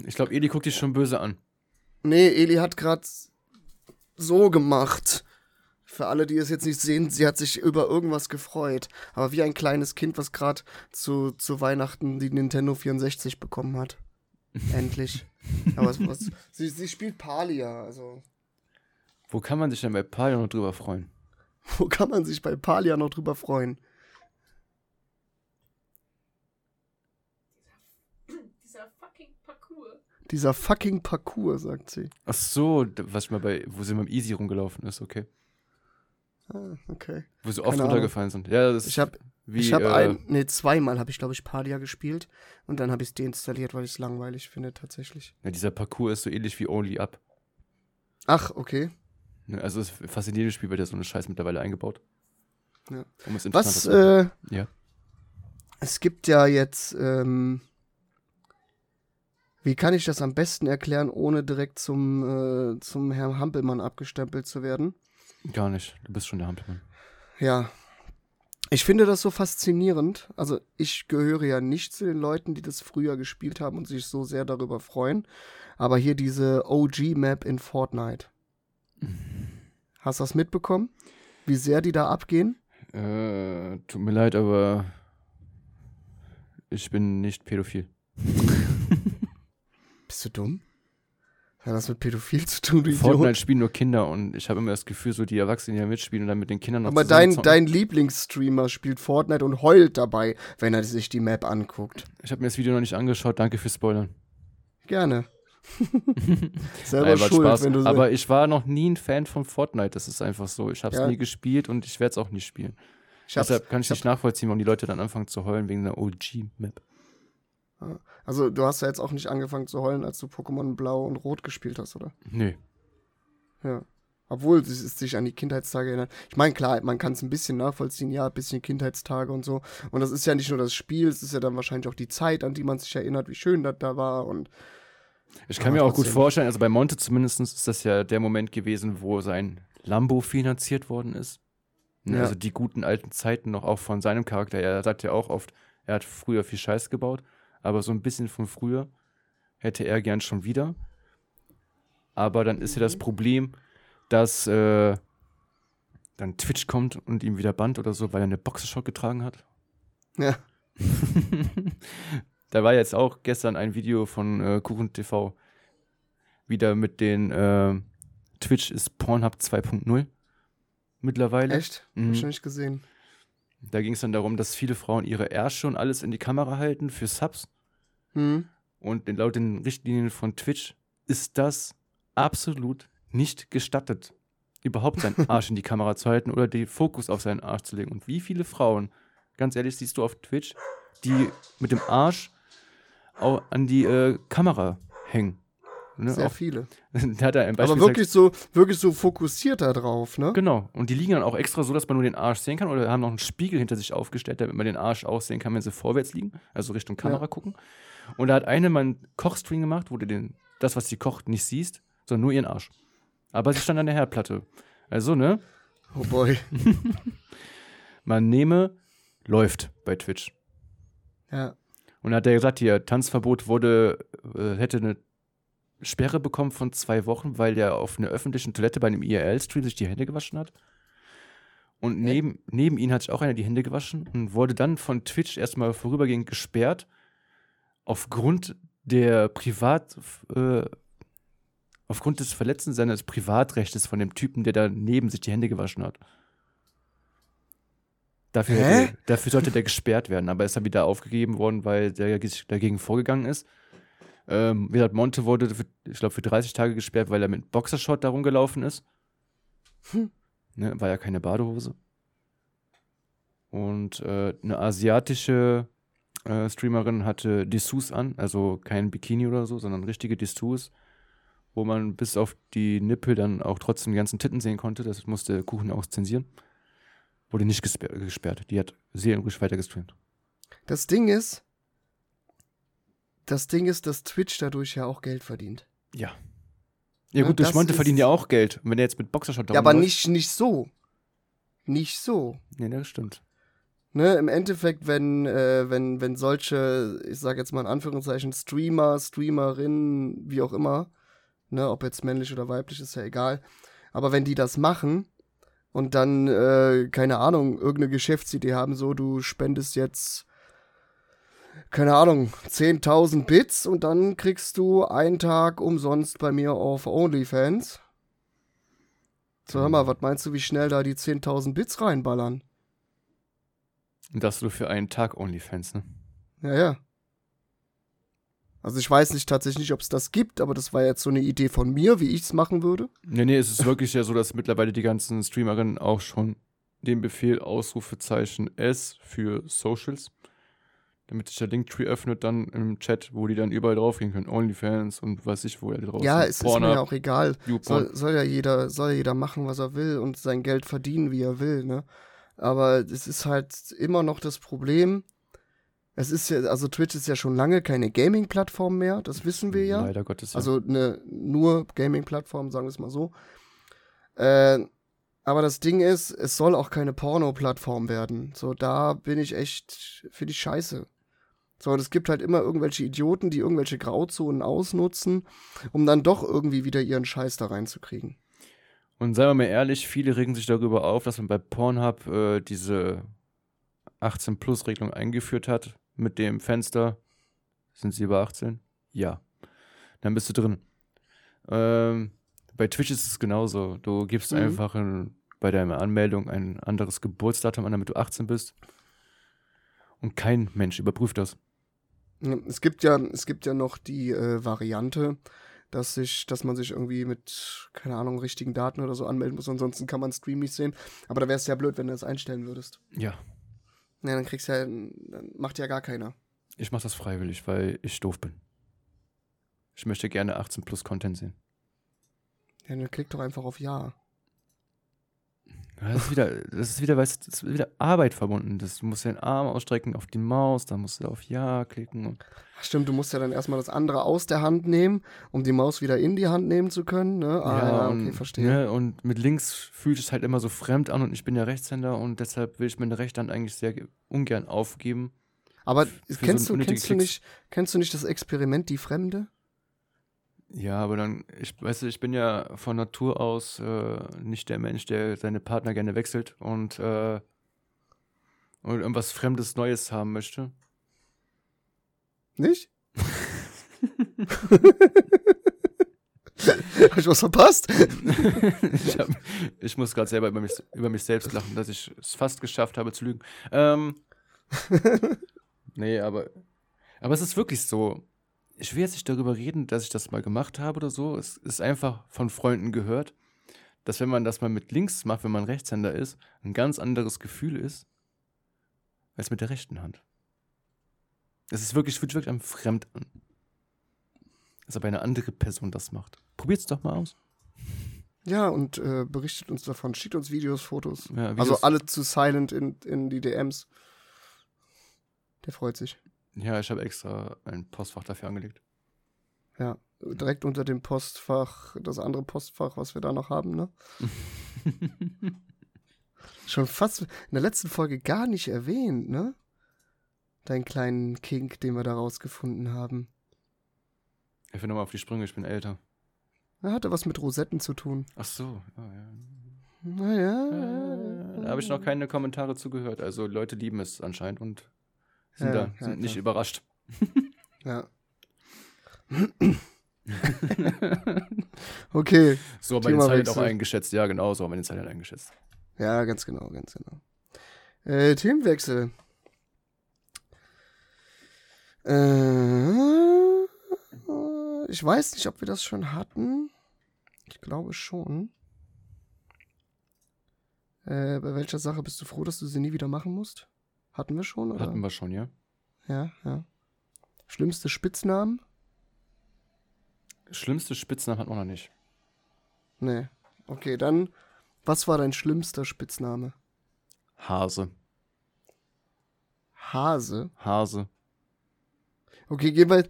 Ich glaube, Eli guckt dich schon böse an. Nee, Eli hat gerade so gemacht. Für alle, die es jetzt nicht sehen, sie hat sich über irgendwas gefreut. Aber wie ein kleines Kind, was gerade zu, zu Weihnachten die Nintendo 64 bekommen hat. <laughs> Endlich. Aber was, was, sie, sie spielt Palia, also. Wo kann man sich denn bei Palia noch drüber freuen? <laughs> Wo kann man sich bei Palia noch drüber freuen? Dieser fucking Parcours. Dieser fucking Parcours, sagt sie. Ach so, was mal bei, wo sie mit dem Easy rumgelaufen ist, okay. Ah, okay. Wo sie oft Keine runtergefallen sind. Ja, das Ich habe ich habe äh, ein, nee, zweimal habe ich, glaube ich, Palia gespielt und dann habe ich es deinstalliert, weil ich es langweilig finde, tatsächlich. ja, dieser Parcours ist so ähnlich wie Only Up. Ach, okay. Ne, Also es ist fast in jedem Spiel wird ja so eine Scheiß mittlerweile eingebaut. Ja. Um es Was, äh, Ja. es gibt ja jetzt, ähm, wie kann ich das am besten erklären, ohne direkt zum, äh, zum Herrn Hampelmann abgestempelt zu werden? Gar nicht. Du bist schon der Hampelmann. Ja. Ich finde das so faszinierend. Also, ich gehöre ja nicht zu den Leuten, die das früher gespielt haben und sich so sehr darüber freuen. Aber hier diese OG-Map in Fortnite. Hast du das mitbekommen? Wie sehr die da abgehen? Äh, tut mir leid, aber ich bin nicht pädophil. <laughs> Bist du dumm? Hat das mit Pädophil zu tun, du Fortnite Idiot? spielen nur Kinder und ich habe immer das Gefühl, so die Erwachsenen, die da mitspielen und dann mit den Kindern noch Aber dein, dein Lieblingsstreamer spielt Fortnite und heult dabei, wenn er sich die Map anguckt. Ich habe mir das Video noch nicht angeschaut, danke fürs Spoilern. Gerne. <laughs> Selber Nein, schuld, Spaß. wenn du so. Aber ich war noch nie ein Fan von Fortnite, das ist einfach so. Ich habe es Ja. nie gespielt und ich werde es auch nie spielen. Deshalb kann ich ich nicht nachvollziehen, warum die Leute dann anfangen zu heulen wegen der OG-Map. Also, du hast ja jetzt auch nicht angefangen zu heulen, als du Pokémon Blau und Rot gespielt hast, oder? Nö. Ja. Obwohl es sich an die Kindheitstage erinnert. Ich meine, klar, man kann es ein bisschen nachvollziehen, ja, ein bisschen Kindheitstage und so. Und das ist ja nicht nur das Spiel, es ist ja dann wahrscheinlich auch die Zeit, an die man sich erinnert, wie schön das da war. Und Ich kann mir auch gut vorstellen, also bei Monte zumindest ist das ja der Moment gewesen, wo sein Lambo finanziert worden ist. Ne, Ja. Also die guten alten Zeiten noch auch von seinem Charakter. Er sagt ja auch oft, er hat früher viel Scheiß gebaut, aber so ein bisschen von früher hätte er gern schon wieder. Aber dann ist ja das Problem, dass äh, dann Twitch kommt und ihm wieder bannt oder so, weil er eine Boxershot getragen hat. ja, <laughs> da war jetzt auch gestern ein Video von äh, Kuchen TV wieder mit den äh, Twitch ist Pornhub 2.0 mittlerweile. echt? Mhm. Hab ich noch nicht gesehen. Da ging es dann darum, dass viele Frauen ihre Ärsche und alles in die Kamera halten für Subs. Hm. Und laut den Richtlinien von Twitch ist das absolut nicht gestattet, überhaupt seinen <laughs> Arsch in die Kamera zu halten oder den Fokus auf seinen Arsch zu legen. Und wie viele Frauen, ganz ehrlich, siehst du auf Twitch, die mit dem Arsch an die äh, Kamera hängen? Ne? Sehr Auch, viele. <laughs> da hat er Aber wirklich so, wirklich so fokussiert da drauf, ne? Genau. Und die liegen dann auch extra so, dass man nur den Arsch sehen kann oder haben noch einen Spiegel hinter sich aufgestellt, damit man den Arsch aussehen kann, wenn sie vorwärts liegen, also Richtung Kamera Ja. gucken. Und da hat eine mal einen Kochstream gemacht, wo du den, das, was sie kocht, nicht siehst, sondern nur ihren Arsch. Aber sie stand an der Herdplatte. Also, ne? Oh boy. <laughs> Man nehme, läuft bei Twitch. Ja. Und dann hat er gesagt, hier, Tanzverbot wurde, äh, hätte eine Sperre bekommen von zwei Wochen, weil der auf einer öffentlichen Toilette bei einem IRL-Stream sich die Hände gewaschen hat. Und neben, neben ihn hat sich auch einer die Hände gewaschen und wurde dann von Twitch erstmal vorübergehend gesperrt, aufgrund der Privat, äh, aufgrund des Verletzen seines Privatrechts von dem Typen, der da neben sich die Hände gewaschen hat. Dafür, Hä? hätte, dafür sollte der gesperrt werden, aber ist dann wieder aufgegeben worden, weil der dagegen vorgegangen ist. Ähm, wie gesagt, Monte wurde, für, ich glaube, für 30 Tage gesperrt, weil er mit Boxershot da rumgelaufen ist. Hm. Ne, war ja keine Badehose. Und äh, eine asiatische äh, Streamerin hatte Dessous an, also kein Bikini oder so, sondern richtige Dessous, wo man bis auf die Nippel dann auch trotzdem die ganzen Titten sehen konnte. Das musste Kuchen auch zensieren. Wurde nicht gesper gesperrt. Die hat seelenruhig weiter gestreamt. Das Ding ist, das Ding ist, dass Twitch dadurch ja auch Geld verdient. Ja. Ja, Ja, gut, durch das Monte verdienen ja auch Geld. Und wenn er jetzt mit Boxershot Ja, aber nicht, nicht so. nicht so. Nee, das stimmt. Ne, im Endeffekt, wenn, äh, wenn, wenn solche, ich sag jetzt mal in Anführungszeichen, Streamer, Streamerinnen, wie auch immer, ne, ob jetzt männlich oder weiblich, ist ja egal. Aber wenn die das machen und dann, äh, keine Ahnung, irgendeine Geschäftsidee haben, so, du spendest jetzt, keine Ahnung, 10.000 Bits und dann kriegst du einen Tag umsonst bei mir auf OnlyFans. So, hör mal, was meinst du, wie schnell da die 10.000 Bits reinballern? Das nur für einen Tag OnlyFans, ne? Ja, ja. Also ich weiß nicht tatsächlich nicht, ob es das gibt, aber das war jetzt so eine Idee von mir, wie ich es machen würde. Nee, nee, es ist wirklich ja so, dass mittlerweile die ganzen Streamerinnen auch schon den Befehl Ausrufezeichen S für Socials, damit sich der Linktree öffnet dann im Chat, wo die dann überall draufgehen können. OnlyFans und weiß ich, wo er drauf Ja, es ist mir ja auch egal. Soll, soll ja jeder, soll ja jeder machen, was er will und sein Geld verdienen, wie er will, ne? Aber es ist halt immer noch das Problem. Es ist ja, also Twitch ist ja schon lange keine Gaming-Plattform mehr, das wissen wir ja. Leider Gottes. Ja. Also eine nur Gaming-Plattform, sagen wir es mal so. Äh, aber das Ding ist, es soll auch keine Porno-Plattform werden. So, da bin ich echt, finde ich scheiße. So, und es gibt halt immer irgendwelche Idioten, die irgendwelche Grauzonen ausnutzen, um dann doch irgendwie wieder ihren Scheiß da reinzukriegen. Und seien wir mal ehrlich, viele regen sich darüber auf, dass man bei Pornhub äh, diese 18-Plus-Regelung eingeführt hat mit dem Fenster. Sind sie über 18? Ja. Dann bist du drin. Ähm, bei Twitch ist es genauso. Du gibst Mhm. einfach ein, bei deiner Anmeldung ein anderes Geburtsdatum an, damit du 18 bist. Und kein Mensch überprüft das. Es gibt ja, es gibt ja noch die äh, Variante, dass sich, dass man sich irgendwie mit, keine Ahnung, richtigen Daten oder so anmelden muss, ansonsten kann man Stream nicht sehen. Aber da wäre es ja blöd, wenn du das einstellen würdest. Ja. Ja, dann kriegst du ja, dann macht ja gar keiner. Ich mache das freiwillig, weil ich doof bin. Ich möchte gerne 18 plus Content sehen. Ja, dann klick doch einfach auf Ja. Ja, Das ist wieder, das ist wieder, weißt das ist wieder Arbeit verbunden. Das, du musst den Arm ausstrecken auf die Maus, dann musst du auf Ja klicken. Stimmt, du musst ja dann erstmal das andere aus der Hand nehmen, um die Maus wieder in die Hand nehmen zu können. Ne? Ah, ja, okay, und, verstehe. Ne, und mit links fühlt es halt immer so fremd an und ich bin ja Rechtshänder und deshalb will ich meine rechte Hand eigentlich sehr ge- ungern aufgeben. Aber für so kennst, du, kennst, du nicht, kennst du nicht das Experiment Die Fremde? Ja, aber dann, ich weißt du, ich bin ja von Natur aus äh, nicht der Mensch, der seine Partner gerne wechselt und, äh, und irgendwas Fremdes, Neues haben möchte. Nicht? <laughs> Hab ich was verpasst? <laughs> ich, hab, ich muss gerade selber über mich, über mich selbst lachen, dass ich es fast geschafft habe zu lügen. Ähm, <laughs> nee, aber, aber es ist wirklich so. Ich will jetzt nicht darüber reden, dass ich das mal gemacht habe oder so. Es ist einfach von Freunden gehört, dass wenn man das mal mit links macht, wenn man Rechtshänder ist, ein ganz anderes Gefühl ist, als mit der rechten Hand. Es ist wirklich, es fühlt wirklich am fremd an. Als ob eine andere Person das macht. Probiert's doch mal aus. Ja, und äh, berichtet uns davon, schickt uns Videos, Fotos. Ja, Also Videos- alle zu Silent in, in die DMs. Der freut sich. Ja, ich habe extra ein Postfach dafür angelegt. Ja, direkt unter dem Postfach, das andere Postfach, was wir da noch haben, ne? <laughs> Schon fast in der letzten Folge gar nicht erwähnt, ne? Deinen kleinen Kink, den wir da rausgefunden haben. Ich bin nochmal auf die Sprünge, ich bin älter. Er hatte was mit Rosetten zu tun. Ach so, ja, ja. Naja. Da habe ich noch keine Kommentare zugehört. Also Leute lieben es anscheinend und sind Ja, da, ja, sind nicht klar. überrascht. <laughs> Ja. <laughs> okay. So haben wir den Silent auch Themawechsel. eingeschätzt. Ja, genau, so haben wir den Silent eingeschätzt. Ja, ganz genau, ganz genau. Äh, Themenwechsel. Äh, ich weiß nicht, ob wir das schon hatten. Ich glaube schon. Äh, bei welcher Sache bist du froh, dass du sie nie wieder machen musst? Hatten wir schon, oder? Hatten wir schon, ja. Ja, ja. Schlimmste Spitznamen? Schlimmste Spitznamen hat man noch nicht. Nee. Okay, dann, was war dein schlimmster Spitzname? Hase. Hase. Hase. Okay, gehen wir.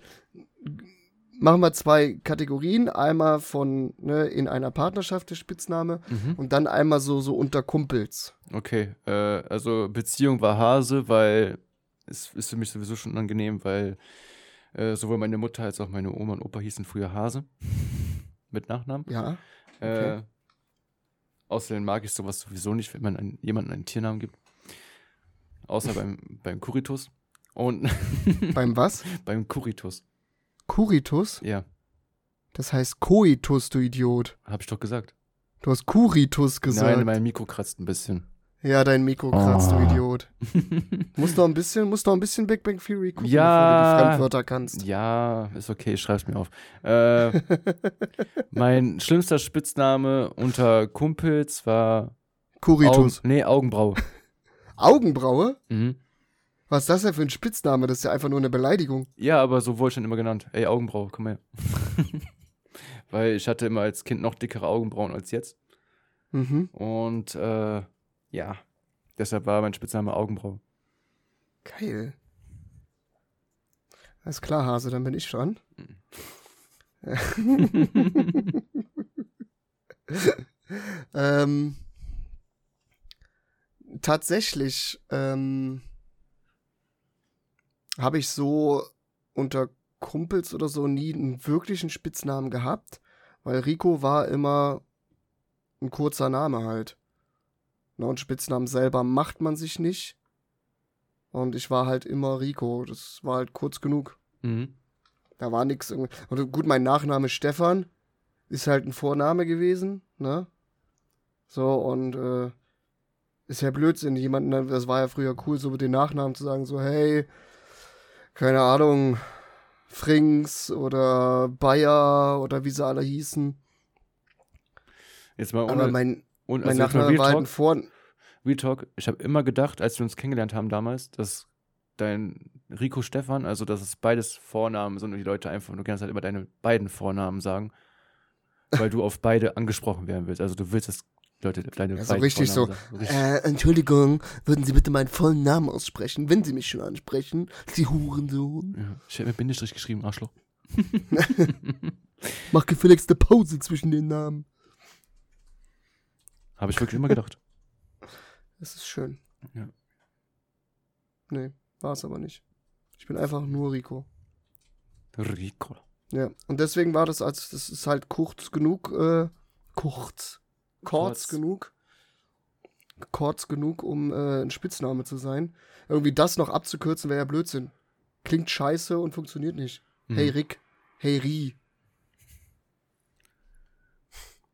Machen wir zwei Kategorien. Einmal von ne, in einer Partnerschaft der Spitzname Mhm. und dann einmal so, so unter Kumpels. Okay, äh, also Beziehung war Hase, weil es ist für mich sowieso schon unangenehm, weil äh, sowohl meine Mutter als auch meine Oma und Opa hießen früher Hase. <laughs> Mit Nachnamen. Ja. Äh, Okay. außerdem mag ich sowas sowieso nicht, wenn man einen, jemanden einen Tiernamen gibt. Außer beim, beim Kuritus. Und Beim was? <laughs> beim Kuritus. Kuritus? Ja, Das heißt Koitus, du Idiot. hab ich doch gesagt. Du hast Kuritus gesagt. Nein, mein Mikro kratzt ein bisschen. ja, dein Mikro kratzt, du Oh. Idiot. <laughs> Muss noch ein bisschen, muss noch ein bisschen Big Bang Theory gucken, Ja. bevor du die Fremdwörter kannst. Ja, ist okay, ich schreib's mir auf. Äh, <laughs> mein schlimmster Spitzname unter Kumpels war Augen, Kuritus. nee, Augenbraue. <laughs> Augenbraue? Mhm. Was ist das denn für ein Spitzname? Das ist ja einfach nur eine Beleidigung. Ja, aber so wurde ich schon immer genannt. Ey, Augenbraue, komm her. <laughs> Weil ich hatte immer als Kind noch dickere Augenbrauen als jetzt. Mhm. Und äh, ja, deshalb war mein Spitzname Augenbraue. Geil. Alles klar, Hase, dann bin ich dran. <laughs> ähm, tatsächlich ähm, habe ich so unter Kumpels oder so nie einen wirklichen Spitznamen gehabt, weil Rico war immer ein kurzer Name halt. Na, und Spitznamen selber macht man sich nicht. Und ich war halt immer Rico. Das war halt kurz genug. Mhm. Da war irgendwie- Und gut, mein Nachname Stefan ist halt ein Vorname gewesen, ne? So, und äh, ist ja Blödsinn, jemanden, das war ja früher cool, so mit den Nachnamen zu sagen, so, hey, keine Ahnung, Frings oder Bayer oder wie sie alle hießen. Jetzt mal Aber ohne, mein, ohne mein also Nachname war halt. Vor... Real Talk, ich habe immer gedacht, als wir uns kennengelernt haben damals, dass dein Rico Stefan, also dass es beides Vornamen sind und die Leute einfach nur gerne halt immer deine beiden Vornamen sagen, weil du auf beide angesprochen werden willst. Also du willst, dass Leute deine Ja, so richtig. Richtig. Äh, Entschuldigung, würden Sie bitte meinen vollen Namen aussprechen, wenn Sie mich schon ansprechen? Sie Hurensohn. Ja, ich hätte mit Bindestrich geschrieben, Arschloch. <laughs> Mach gefälligst eine Pause zwischen den Namen. Habe ich wirklich immer gedacht. Das ist schön. Ja. Nee, war es aber nicht. Ich bin einfach nur Rico. Rico. Ja, und deswegen war das als, das ist halt kurz genug, äh, kurz, kurz genug, kurz genug, um äh, ein Spitzname zu sein. Irgendwie das noch abzukürzen wäre ja Blödsinn. Klingt scheiße und funktioniert nicht. Mhm. Hey Rick, hey Ri.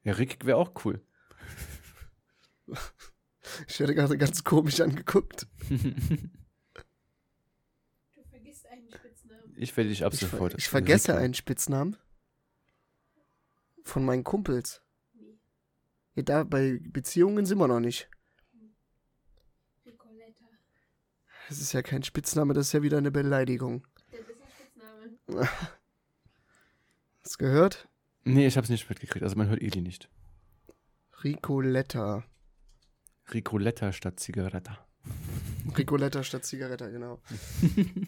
Ja, Rick wäre auch cool. Ich werde gerade ganz komisch angeguckt. Du vergisst einen Spitznamen. Ich werde dich ab Ich, ver sofort. ich vergesse einen Spitznamen von meinen Kumpels. Ja, da bei Beziehungen sind wir noch nicht. Ricoletta. Das ist ja kein Spitzname, das ist ja wieder eine Beleidigung. Das ist ein Spitzname. <laughs> Hast du gehört? Nee, ich habe es nicht mitgekriegt. Also man hört Eli nicht. Ricoletta. Ricoletta statt Zigaretta. Ricoletta statt Zigaretta, genau. <laughs>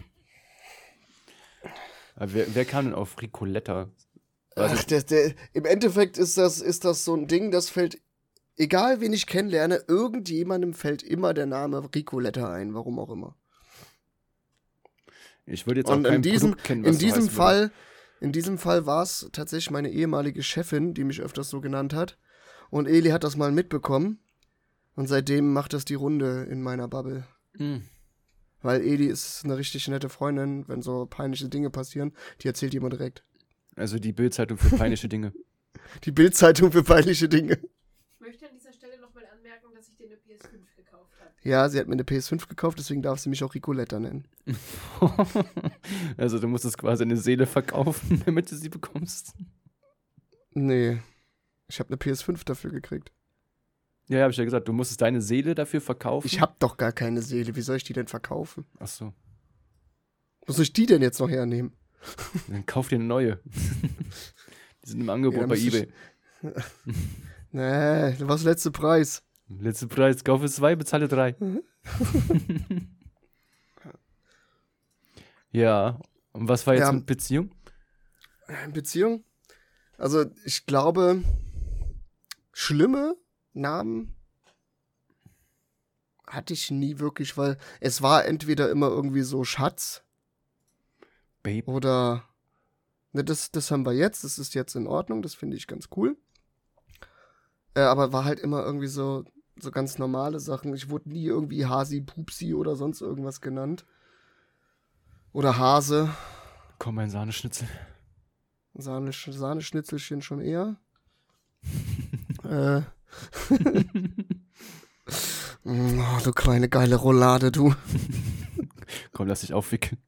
Wer, wer kam denn auf Ricoletta? Ach, der, der, Im Endeffekt ist das, ist das so ein Ding, das fällt, egal wen ich kennenlerne, irgendjemandem fällt immer der Name Ricoletta ein, warum auch immer. ich würde jetzt auch Und in diesem, kennen, in diesem Fall, in diesem Fall war es tatsächlich meine ehemalige Chefin, die mich öfters so genannt hat. Und Eli hat das mal mitbekommen. Und seitdem macht das die Runde in meiner Bubble. würde. Hm. Weil Eli ist eine richtig nette Freundin, wenn so peinliche Dinge passieren, die erzählt die immer direkt. Also die Bildzeitung für peinliche Dinge. <laughs> Die Bildzeitung für peinliche Dinge. Ich möchte an dieser Stelle nochmal anmerken, dass ich dir eine PS5 gekauft habe. Ja, sie hat mir eine PS5 gekauft, deswegen darf sie mich auch Ricoletta nennen. <laughs> also du musstest quasi eine Seele verkaufen, <laughs> damit du sie bekommst. Nee. Ich habe eine PS5 dafür gekriegt. Ja, ja, habe ich ja gesagt, du musstest deine Seele dafür verkaufen. Ich hab doch gar keine Seele. Wie soll ich die denn verkaufen? Ach so, Wo soll ich die denn jetzt noch hernehmen? <laughs> dann kauf dir eine neue. die sind im Angebot Ja, bei eBay. <laughs> Nee, was letzte Preis? Letzter Preis, kaufe zwei, bezahle drei. <laughs> ja, und was war jetzt Ja. mit Beziehung? Beziehung? Also, ich glaube, schlimme Namen hatte ich nie wirklich, weil es war entweder immer irgendwie so Schatz Babe. oder. Ne, das, das haben wir jetzt, das ist jetzt in Ordnung, das finde ich ganz cool. Äh, aber war halt immer irgendwie so, so ganz normale Sachen. Ich wurde nie irgendwie Hasi, Pupsi oder sonst irgendwas genannt. Oder Hase. Komm, ein Sahneschnitzel. Sahne, Sahneschnitzelchen schon eher. <laughs> äh. <laughs> oh, du kleine geile Roulade, du. Komm, lass dich aufwickeln.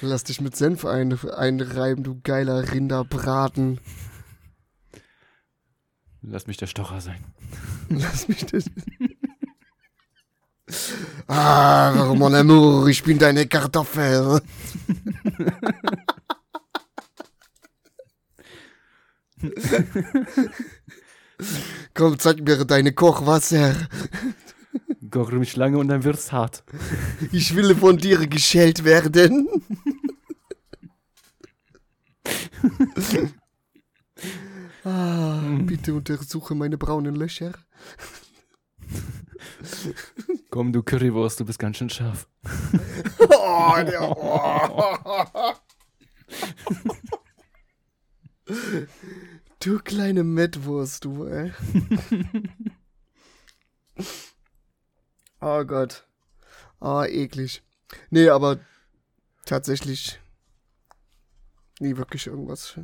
Lass dich mit Senf ein, einreiben, du geiler Rinderbraten. Lass mich der Stocher sein. Lass mich das. ah, mon amour, ich bin deine Kartoffel. <laughs> Komm, zeig mir deine Kochwasser. Koche mich lange und dann wird's hart. <laughs> Ich will von dir geschält werden. <laughs> ah, bitte untersuche meine braunen Löcher. Komm, du Currywurst, du bist ganz schön scharf. Oh, der, oh. Du kleine Mettwurst, du, ey. <laughs> oh Gott. Oh, eklig. Nee, aber tatsächlich nie wirklich irgendwas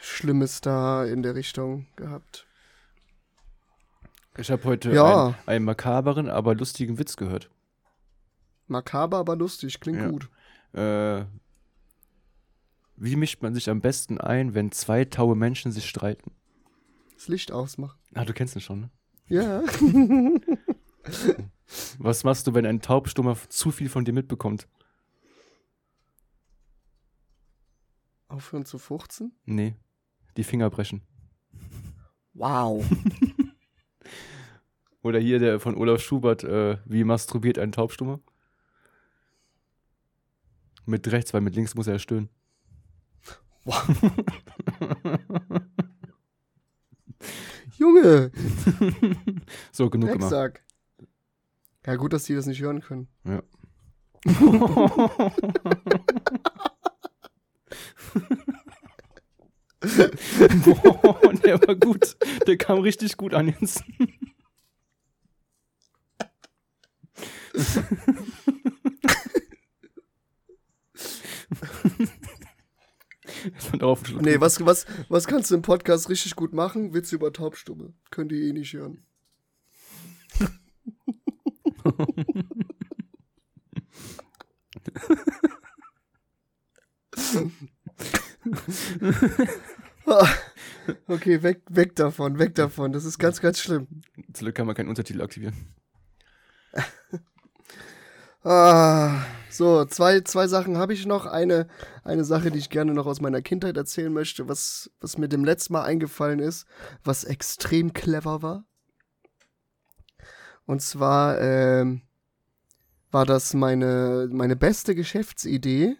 Schlimmes da in der Richtung gehabt. Ich habe heute Ja. einen, einen makaberen, aber lustigen Witz gehört. Makaber, aber lustig, klingt Ja. gut. Äh, wie mischt man sich am besten ein, wenn zwei taue Menschen sich streiten? Das Licht ausmachen. Ah, du kennst ihn schon, ne? Ja. <laughs> Was machst du, wenn ein Taubstummer zu viel von dir mitbekommt? Aufhören zu fuchzen? Nee, die Finger brechen. Wow. <laughs> Oder hier der von Olaf Schubert, äh, wie masturbiert ein Taubstummer? Mit rechts, weil mit links muss er stöhnen. Junge, <laughs> So, genug gemacht. Ja, gut, dass die das nicht hören können. Ja. Boah, der war gut. Der kam richtig gut an jetzt. Nee, was, was, was kannst du im Podcast richtig gut machen? Witze über Taubstumme. Könnt ihr eh nicht hören. <laughs> Okay, weg, weg davon, weg davon. Das ist ganz, ganz schlimm. Zum Glück kann man keinen Untertitel aktivieren. <laughs> Ah, so, zwei, zwei Sachen habe ich noch. Eine, eine Sache, die ich gerne noch aus meiner Kindheit erzählen möchte, was, was mir dem letzten Mal eingefallen ist, was extrem clever war. Und zwar ähm, war das meine, meine beste Geschäftsidee,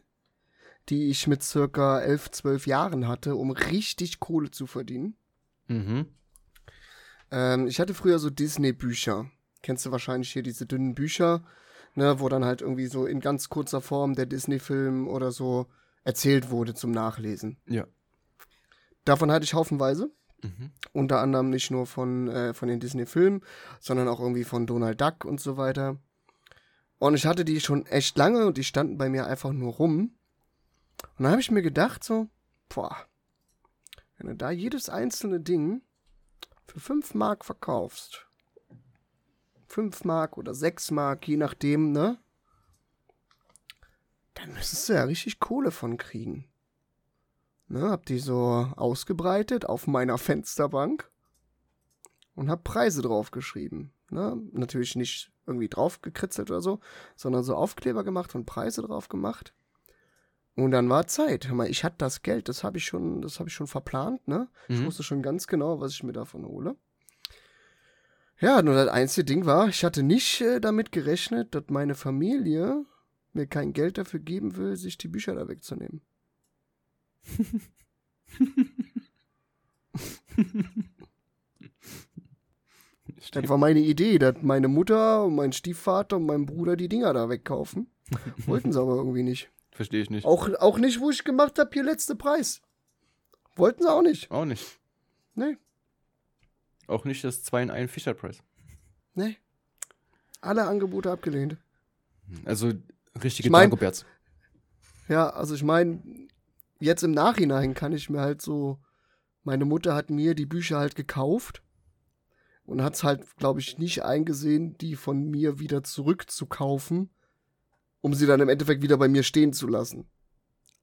die ich mit circa 11, 12 Jahren hatte, um richtig Kohle zu verdienen. Mhm. Ähm, ich hatte früher so Disney-Bücher. Kennst du wahrscheinlich hier diese dünnen Bücher, ne, wo dann halt irgendwie so in ganz kurzer Form der Disney-Film oder so erzählt wurde zum Nachlesen. Ja. Davon hatte ich haufenweise. Mhm. Unter anderem nicht nur von, äh, von den Disney-Filmen, sondern auch irgendwie von Donald Duck und so weiter. Und ich hatte die schon echt lange und die standen bei mir einfach nur rum. Und dann habe ich mir gedacht, so, boah, wenn du da jedes einzelne Ding für 5 Mark verkaufst, 5 Mark oder 6 Mark, je nachdem, ne? Dann müsstest du ja richtig Kohle von kriegen. Ne, hab die so ausgebreitet auf meiner Fensterbank und hab Preise draufgeschrieben. Ne, natürlich nicht irgendwie draufgekritzelt oder so, sondern so Aufkleber gemacht und Preise drauf gemacht. Und dann war Zeit. Hör mal, ich hatte das Geld, das habe ich schon, das habe ich schon verplant, ne? Ich Mhm. wusste schon ganz genau, was ich mir davon hole. Ja, nur das einzige Ding war, ich hatte nicht äh, damit gerechnet, dass meine Familie mir kein Geld dafür geben will, sich die Bücher da wegzunehmen. Das war meine Idee, dass meine Mutter und mein Stiefvater und mein Bruder die Dinger da wegkaufen. <laughs> Wollten sie aber irgendwie nicht. Verstehe ich nicht. Auch, auch nicht, wo ich gemacht habe, hier letzte Preis. Wollten sie auch nicht. Auch nicht. Nee, Auch nicht das 2 in 1 Fisher Price. nee. Alle Angebote abgelehnt. Also richtige Ich mein- Dagoberts. Ja, also ich meine, jetzt im Nachhinein kann ich mir halt so. Meine Mutter hat mir die Bücher halt gekauft und hat es halt, glaube ich, nicht eingesehen, die von mir wieder zurückzukaufen, um sie dann im Endeffekt wieder bei mir stehen zu lassen.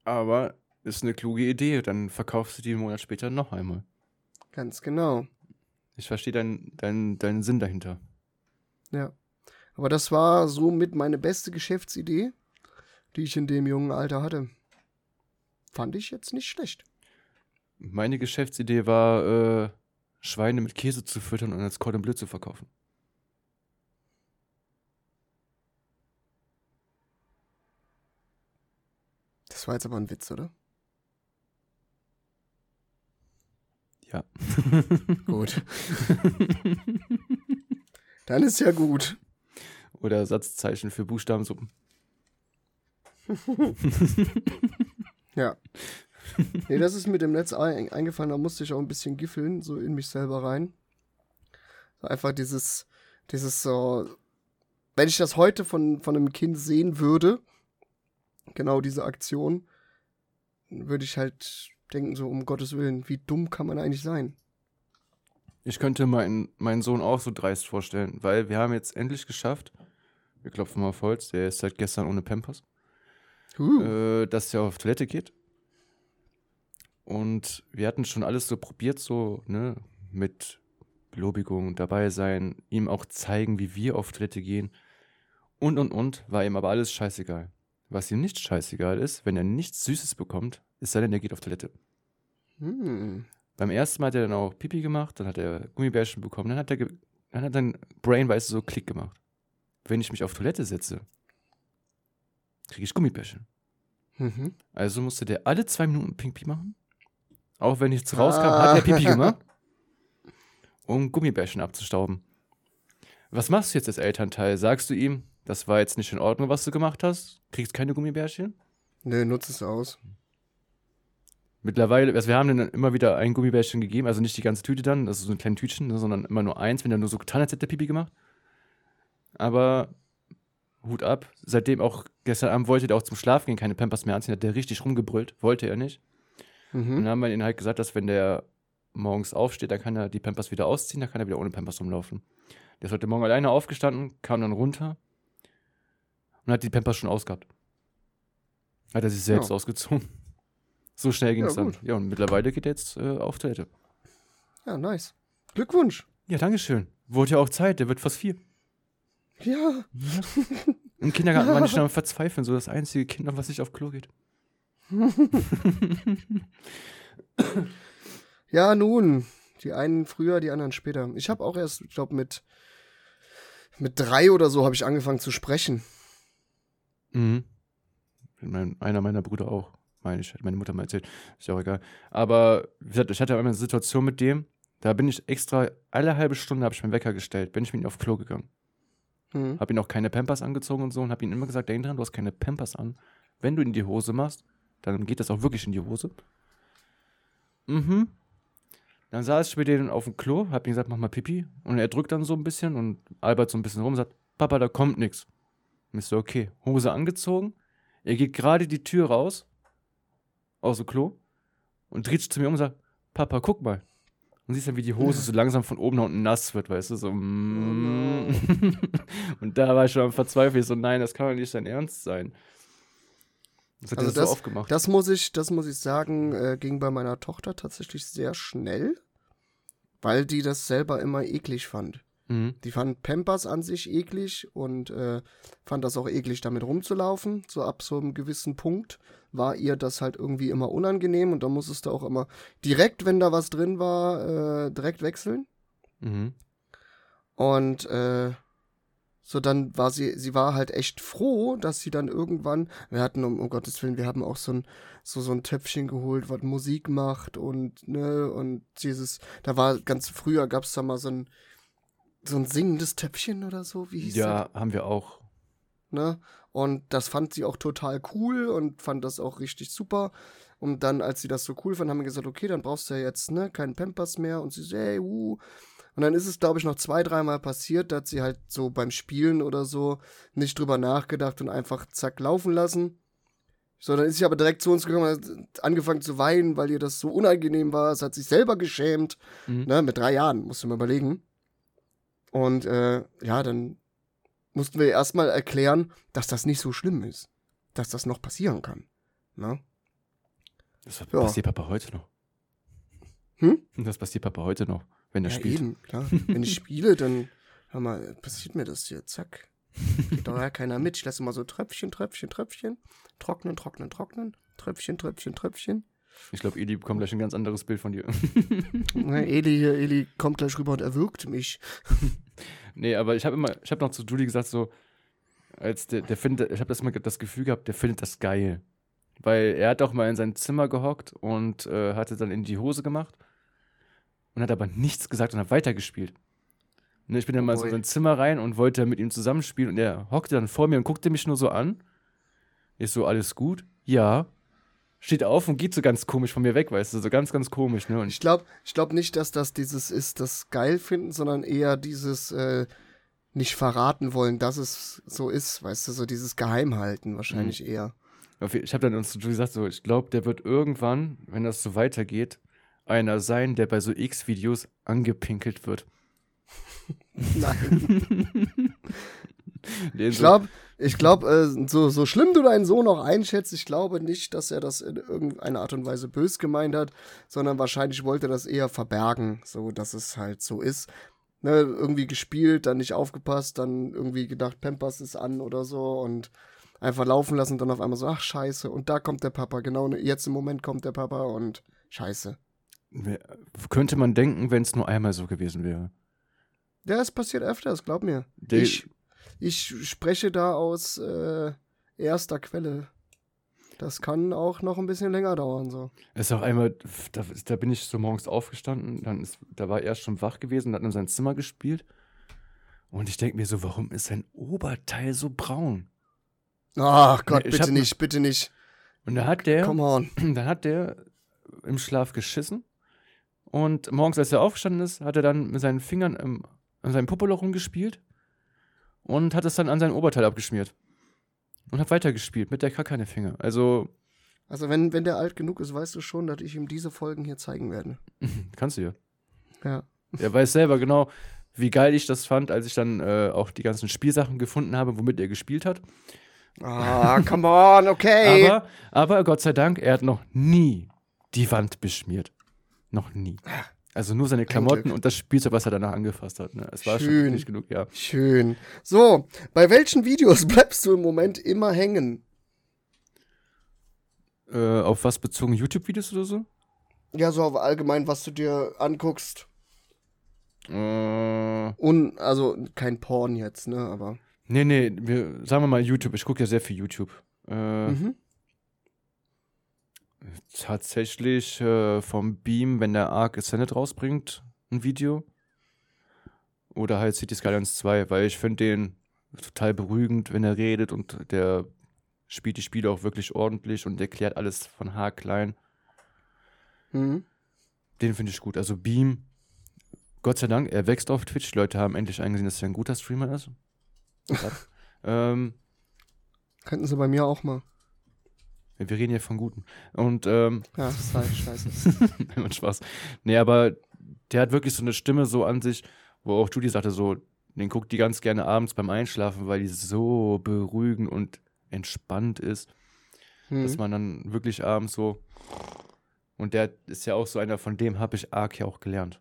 Aber ist eine kluge Idee. Dann verkaufst du die einen Monat später noch einmal. Ganz genau. Ich verstehe deinen dein, deinen Sinn dahinter. Ja. Aber das war somit meine beste Geschäftsidee, die ich in dem jungen Alter hatte. Fand ich jetzt nicht schlecht. Meine Geschäftsidee war, äh, Schweine mit Käse zu füttern und als Cordon Bleu zu verkaufen. Das war jetzt aber ein Witz, oder? Ja. <laughs> Gut. Dann ist ja gut. Oder Satzzeichen für Buchstabensuppen. <laughs> Ja. <laughs> Nee, das ist mir dem Netz ein, eingefallen, da musste ich auch ein bisschen giffeln, so in mich selber rein. Einfach dieses, dieses so, wenn ich das heute von, von einem Kind sehen würde, genau diese Aktion, würde ich halt denken, so um Gottes Willen, wie dumm kann man eigentlich sein? Ich könnte meinen, meinen Sohn auch so dreist vorstellen, weil wir haben jetzt endlich geschafft, wir klopfen mal auf Holz, der ist seit gestern ohne Pampers, Huh. äh, dass er auf Toilette geht. Und wir hatten schon alles so probiert, so, ne, mit Belobigung dabei sein, ihm auch zeigen, wie wir auf Toilette gehen. Und, und, und, war ihm aber alles scheißegal. Was ihm nicht scheißegal ist, wenn er nichts Süßes bekommt, ist sei denn, er geht auf Toilette. Hm. Beim ersten Mal hat er dann auch Pipi gemacht, dann hat er Gummibärchen bekommen, dann hat er, dann hat sein Brain, weißt du, so Klick gemacht. Wenn ich mich auf Toilette setze, kriege ich Gummibärchen. Mhm. Also musste der alle zwei Minuten Pipi machen. Auch wenn nichts rauskam, hat er Pipi gemacht, <laughs> um Gummibärchen abzustauben. Was machst du jetzt als Elternteil? Sagst du ihm, das war jetzt nicht in Ordnung, was du gemacht hast? Kriegst keine Gummibärchen? Nö, nutz es aus. Mittlerweile, also wir haben dann immer wieder ein Gummibärchen gegeben, also nicht die ganze Tüte dann, also so ein kleines Tütchen, ne, sondern immer nur eins, wenn er nur so getan hat, hätte er Pipi gemacht. Aber Hut ab. Seitdem auch gestern Abend wollte der auch zum Schlafen gehen, keine Pampers mehr anziehen, hat der richtig rumgebrüllt, wollte er nicht. Und Mhm. dann haben wir ihnen halt gesagt, dass wenn der morgens aufsteht, dann kann er die Pampers wieder ausziehen, dann kann er wieder ohne Pampers rumlaufen. Der ist heute Morgen alleine aufgestanden, kam dann runter und hat die Pampers schon ausgehabt. Hat er sich selbst Ja. ausgezogen. <laughs> So schnell ging es Ja, dann. gut. Ja, und mittlerweile geht er jetzt äh, auf Toilette. Ja, nice. Glückwunsch. Ja, Dankeschön. Wurde ja auch Zeit, der wird fast vier. Ja. <laughs> <laughs> Im Kindergarten war ich schon am <laughs> Verzweifeln, so das einzige Kind, was nicht auf Klo geht. <laughs> Ja, nun. Die einen früher, die anderen später. Ich habe auch erst, ich glaube, mit, mit drei oder so habe ich angefangen zu sprechen. Mhm. Mein, einer meiner Brüder auch, meine ich, hat meine Mutter mal erzählt. Ist ja auch egal. Aber wie gesagt, ich hatte einmal eine Situation mit dem, da bin ich extra, alle halbe Stunde habe ich meinen Wecker gestellt, bin ich mit ihm auf Klo gegangen. Hm. Habe ihn auch keine Pampers angezogen und so und habe ihm immer gesagt, denk dran, du hast keine Pampers an. Wenn du in die Hose machst, dann geht das auch wirklich in die Hose. Mhm. Dann saß ich mit denen auf dem Klo, hab ihm gesagt, mach mal Pipi. Und er drückt dann so ein bisschen und Albert so ein bisschen rum und sagt, Papa, da kommt nichts. Und ich so, okay, Hose angezogen. Er geht gerade die Tür raus, aus dem Klo, und dreht sich zu mir um und sagt, Papa, guck mal. Und siehst dann, wie die Hose so langsam von oben nach unten nass wird, weißt du, so. mm. <laughs> und da war ich schon am Verzweifeln, so, nein, das kann doch nicht dein Ernst sein. Das hat Also er so das- aufgemacht. Das muss ich, das muss ich sagen, äh, ging bei meiner Tochter tatsächlich sehr schnell, weil die das selber immer eklig fand. Mhm. Die fand Pampers an sich eklig und äh, fand das auch eklig, damit rumzulaufen. So ab so einem gewissen Punkt war ihr das halt irgendwie immer unangenehm und da musstest du auch immer direkt, wenn da was drin war, äh, direkt wechseln. Mhm. Und äh, So, dann war sie, sie war halt echt froh, dass sie dann irgendwann, wir hatten, um, um Gottes Willen, wir haben auch so ein, so, so ein Töpfchen geholt, was Musik macht und, ne, und dieses, da war ganz früher gab's da mal so ein, so ein singendes Töpfchen oder so, wie hieß das? Ja, haben wir auch. ne? Und das fand sie auch total cool und fand das auch richtig super. Und dann, als sie das so cool fand, haben wir gesagt, okay, dann brauchst du ja jetzt, ne, keinen Pampers mehr. Und sie so, hey, uh. Und dann ist es, glaube ich, noch zwei, dreimal passiert, dass sie halt so beim Spielen oder so nicht drüber nachgedacht und einfach zack laufen lassen. So, dann ist sie aber direkt zu uns gekommen hat angefangen zu weinen, weil ihr das so unangenehm war. Es hat sich selber geschämt. Mhm. Ne, mit drei Jahren, musst du mal überlegen. Und äh, ja, dann mussten wir erstmal erklären, dass das nicht so schlimm ist. Dass das noch passieren kann. Ne? Das Ja. passiert Papa heute noch. Hm? Das passiert Papa heute noch, wenn er Ja, spielt. eben, klar. <laughs> Wenn ich spiele, dann, hör mal, passiert mir das hier, zack. Geht doch ja keiner mit. Ich lasse mal so Tröpfchen, Tröpfchen, Tröpfchen. Trocknen, trocknen, trocknen. Tröpfchen, Tröpfchen, Tröpfchen. Ich glaube, Eli bekommt gleich ein ganz anderes Bild von dir. <laughs> Eli Eli kommt gleich rüber und erwürgt mich. <laughs> nee, aber ich habe immer, ich habe noch zu Julie gesagt, so, als der, der findet, ich habe das mal das Gefühl gehabt, der findet das geil. Weil er hat auch mal in sein Zimmer gehockt und äh, hatte dann in die Hose gemacht und hat aber nichts gesagt und hat weitergespielt. Ne, ich bin dann mal so in sein Zimmer rein und wollte mit ihm zusammenspielen und er hockte dann vor mir und guckte mich nur so an. Ich so, alles gut? Ja. Steht auf und geht so ganz komisch von mir weg, weißt du, so ganz, ganz komisch, ne? Und Ich glaube ich glaub nicht, dass das dieses ist, das geil finden, sondern eher dieses äh, nicht verraten wollen, dass es so ist, weißt du, so dieses Geheimhalten wahrscheinlich eher. Auf je- Ich habe dann uns zu Julie gesagt, so, ich glaube, der wird irgendwann, wenn das so weitergeht, einer sein, der bei so X-Videos angepinkelt wird. <laughs> Nein. <laughs> Ich glaube, ich glaub, äh, so, so schlimm du deinen Sohn auch einschätzt, ich glaube nicht, dass er das in irgendeiner Art und Weise bös gemeint hat, sondern wahrscheinlich wollte er das eher verbergen, so dass es halt so ist. Ne, irgendwie gespielt, dann nicht aufgepasst, dann irgendwie gedacht, Pampers ist an oder so und einfach laufen lassen und dann auf einmal so, ach scheiße, und da kommt der Papa, genau jetzt im Moment kommt der Papa und scheiße. Könnte man denken, wenn es nur einmal so gewesen wäre. Ja, es passiert öfters, glaub mir. Der- Ich, ich spreche da aus äh, erster Quelle. Das kann auch noch ein bisschen länger dauern, so. Ist auch einmal, da, da bin ich so morgens aufgestanden, dann ist, da war er schon wach gewesen, hat in sein Zimmer gespielt. Und ich denke mir so, warum ist sein Oberteil so braun? Ach Gott, ich bitte nicht, bitte nicht. Und da hat der, Come on. <clears throat> dann hat der im Schlaf geschissen. Und morgens, als er aufgestanden ist, hat er dann mit seinen Fingern im, an seinem Popoloch rumgespielt und hat es dann an sein Oberteil abgeschmiert. Und hat weitergespielt mit der gar keine Finger. Also, Also wenn, wenn der alt genug ist, weißt du schon, dass ich ihm diese Folgen hier zeigen werde. <laughs> kannst du ja. Ja. Er weiß selber genau, wie geil ich das fand, als ich dann äh, auch die ganzen Spielsachen gefunden habe, womit er gespielt hat. Ah, come on, okay. Aber, aber Gott sei Dank, er hat noch nie die Wand beschmiert. Noch nie. Also nur seine Klamotten und das Spielzeug, was er danach angefasst hat. Ne? Es war schon Schön. wirklich genug, ja. Schön. So, bei welchen Videos <laughs> bleibst du im Moment immer hängen? Äh, auf was bezogen? YouTube-Videos oder so? Ja, so auf allgemein, was du dir anguckst. Äh, Und, also kein Porn jetzt, ne, aber. nee, nee, wir, sagen wir mal YouTube. Ich gucke ja sehr viel YouTube. Äh, Mhm. Tatsächlich äh, vom Beam, wenn der Arc Ascended rausbringt, ein Video. Oder halt City Skylines 2, weil ich finde den total beruhigend, wenn er redet und der spielt die Spiele auch wirklich ordentlich und erklärt alles von haarklein. Mhm. Den finde ich gut. Also Beam, Gott sei Dank, er wächst auf Twitch. Die Leute haben endlich eingesehen, dass er ein guter Streamer ist. <laughs> ähm, Könnten sie bei mir auch mal. Wir reden hier von Guten. Und ähm, Ja, das ist halt scheiße. <laughs> Nein, Spaß. Nee, aber der hat wirklich so eine Stimme so an sich, wo auch Judy sagte, so, den guckt die ganz gerne abends beim Einschlafen, weil die so beruhigend und entspannt ist, dass Hm. man dann wirklich abends so. Und der ist ja auch so einer, von dem habe ich Ark ja auch gelernt.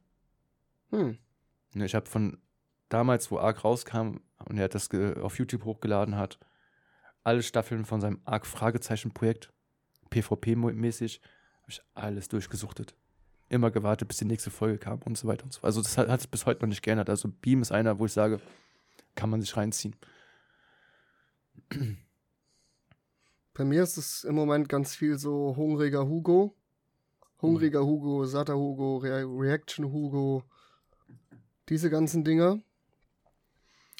Hm. Ne, Ich habe von damals, wo Ark rauskam und er das auf YouTube hochgeladen hat, alle Staffeln von seinem Ark-Fragezeichen-Projekt, PvP-mäßig, habe ich alles durchgesuchtet. Immer gewartet, bis die nächste Folge kam und so weiter und so fort. Also das hat, es bis heute noch nicht geändert. Also Beam ist einer, wo ich sage, kann man sich reinziehen. Bei mir ist es im Moment ganz viel so hungriger Hugo. Hungriger Hugo, satter Hugo, Re Reaction Hugo. Diese ganzen Dinger.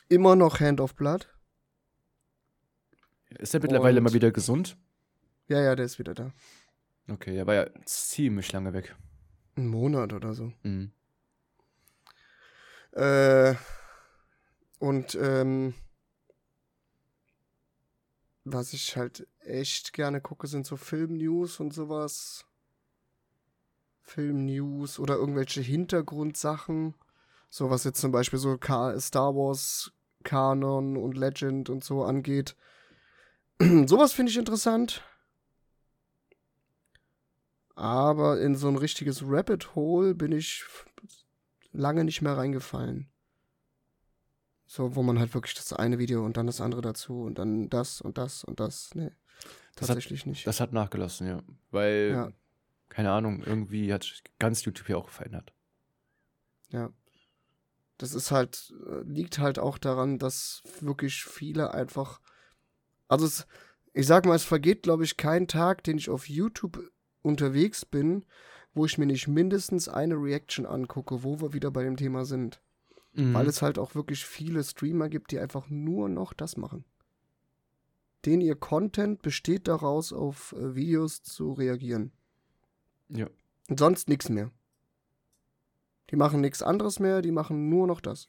Immer noch Hand of Blood. Ist er mittlerweile Und- mal wieder gesund? Ja, ja, der ist wieder da. Okay, er war ja ziemlich lange weg. Ein Monat oder so. Mhm. Äh, und ähm, was ich halt echt gerne gucke, sind so Film-News und sowas. Film-News oder irgendwelche Hintergrundsachen. So was jetzt zum Beispiel so Star Wars Kanon und Legend und so angeht. <clears throat> sowas finde ich interessant. Aber in so ein richtiges Rabbit Hole bin ich lange nicht mehr reingefallen. So, wo man halt wirklich das eine Video und dann das andere dazu und dann das und das und das. Nee, Das hat- tatsächlich nicht. Das hat nachgelassen, ja. Weil, Ja. keine Ahnung, irgendwie hat sich ganz YouTube ja auch verändert. Ja. Das ist halt, äh, liegt halt auch daran, dass wirklich viele einfach. Also, es, ich sag mal, es vergeht, glaube ich, kein Tag, den ich auf YouTube unterwegs bin, wo ich mir nicht mindestens eine Reaction angucke, wo wir wieder bei dem Thema sind. Mhm. Weil es halt auch wirklich viele Streamer gibt, die einfach nur noch das machen. Den ihr Content besteht daraus, auf äh, Videos zu reagieren. Ja. Und sonst nichts mehr. Die machen nichts anderes mehr, die machen nur noch das.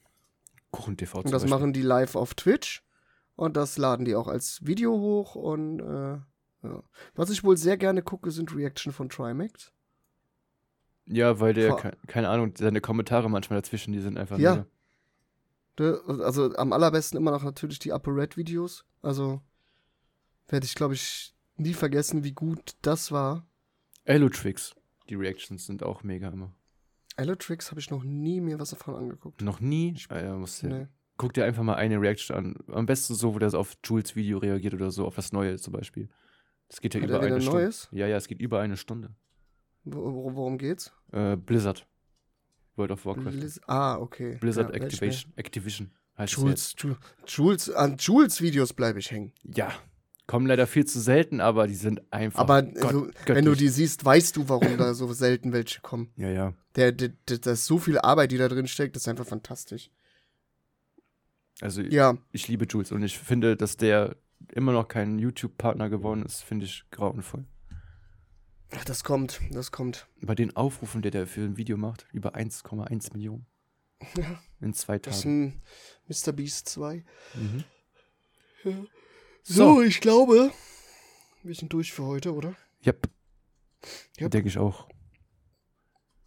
Kuchen TV Und das machen die live auf Twitch und das laden die auch als Video hoch und äh, ja. Was ich wohl sehr gerne gucke, sind Reaction von Trimax. Ja, weil der, Vor- ke keine Ahnung, seine Kommentare manchmal dazwischen, die sind einfach Ja. Der- Also am allerbesten immer noch natürlich die Upper Red Videos. Also werde ich, glaube ich, nie vergessen, wie gut das war. Elotrix, die Reactions sind auch mega immer. Elotrix habe ich noch nie mir was davon angeguckt. Noch nie? Äh, musst du, Nee. Guck dir einfach mal eine Reaction an. Am besten so, wo der auf Jules Video reagiert oder so, auf was Neues zum Beispiel. Das geht ja Hat über er eine Stunde. Neues? Ja, ja, es geht über eine Stunde. Wo- wo- Worum geht's? Äh, Blizzard. World of Warcraft. Blizz ah, okay. Blizzard Ja, Activation, Activision heißt Jules, Ju- Jules, an Jules Videos bleibe ich hängen. Ja. Kommen leider viel zu selten, aber die sind einfach. Aber Gott- so, wenn du die siehst, weißt du, warum da so selten welche kommen. Ja, ja. Der, der, der, da ist so viel Arbeit, die da drin steckt, das ist einfach fantastisch. Also Ja, ich liebe Jules und ich finde, dass der immer noch kein YouTube-Partner geworden ist, finde ich grauenvoll. das kommt, das kommt. Bei den Aufrufen, der der für ein Video macht, über 1,1 Millionen. Ja. <laughs> In zwei Das ist Tagen. ein Mr. Beast 2. Mhm. So, ich glaube, wir sind durch für heute, oder? Yep. Yep. Denke ich auch.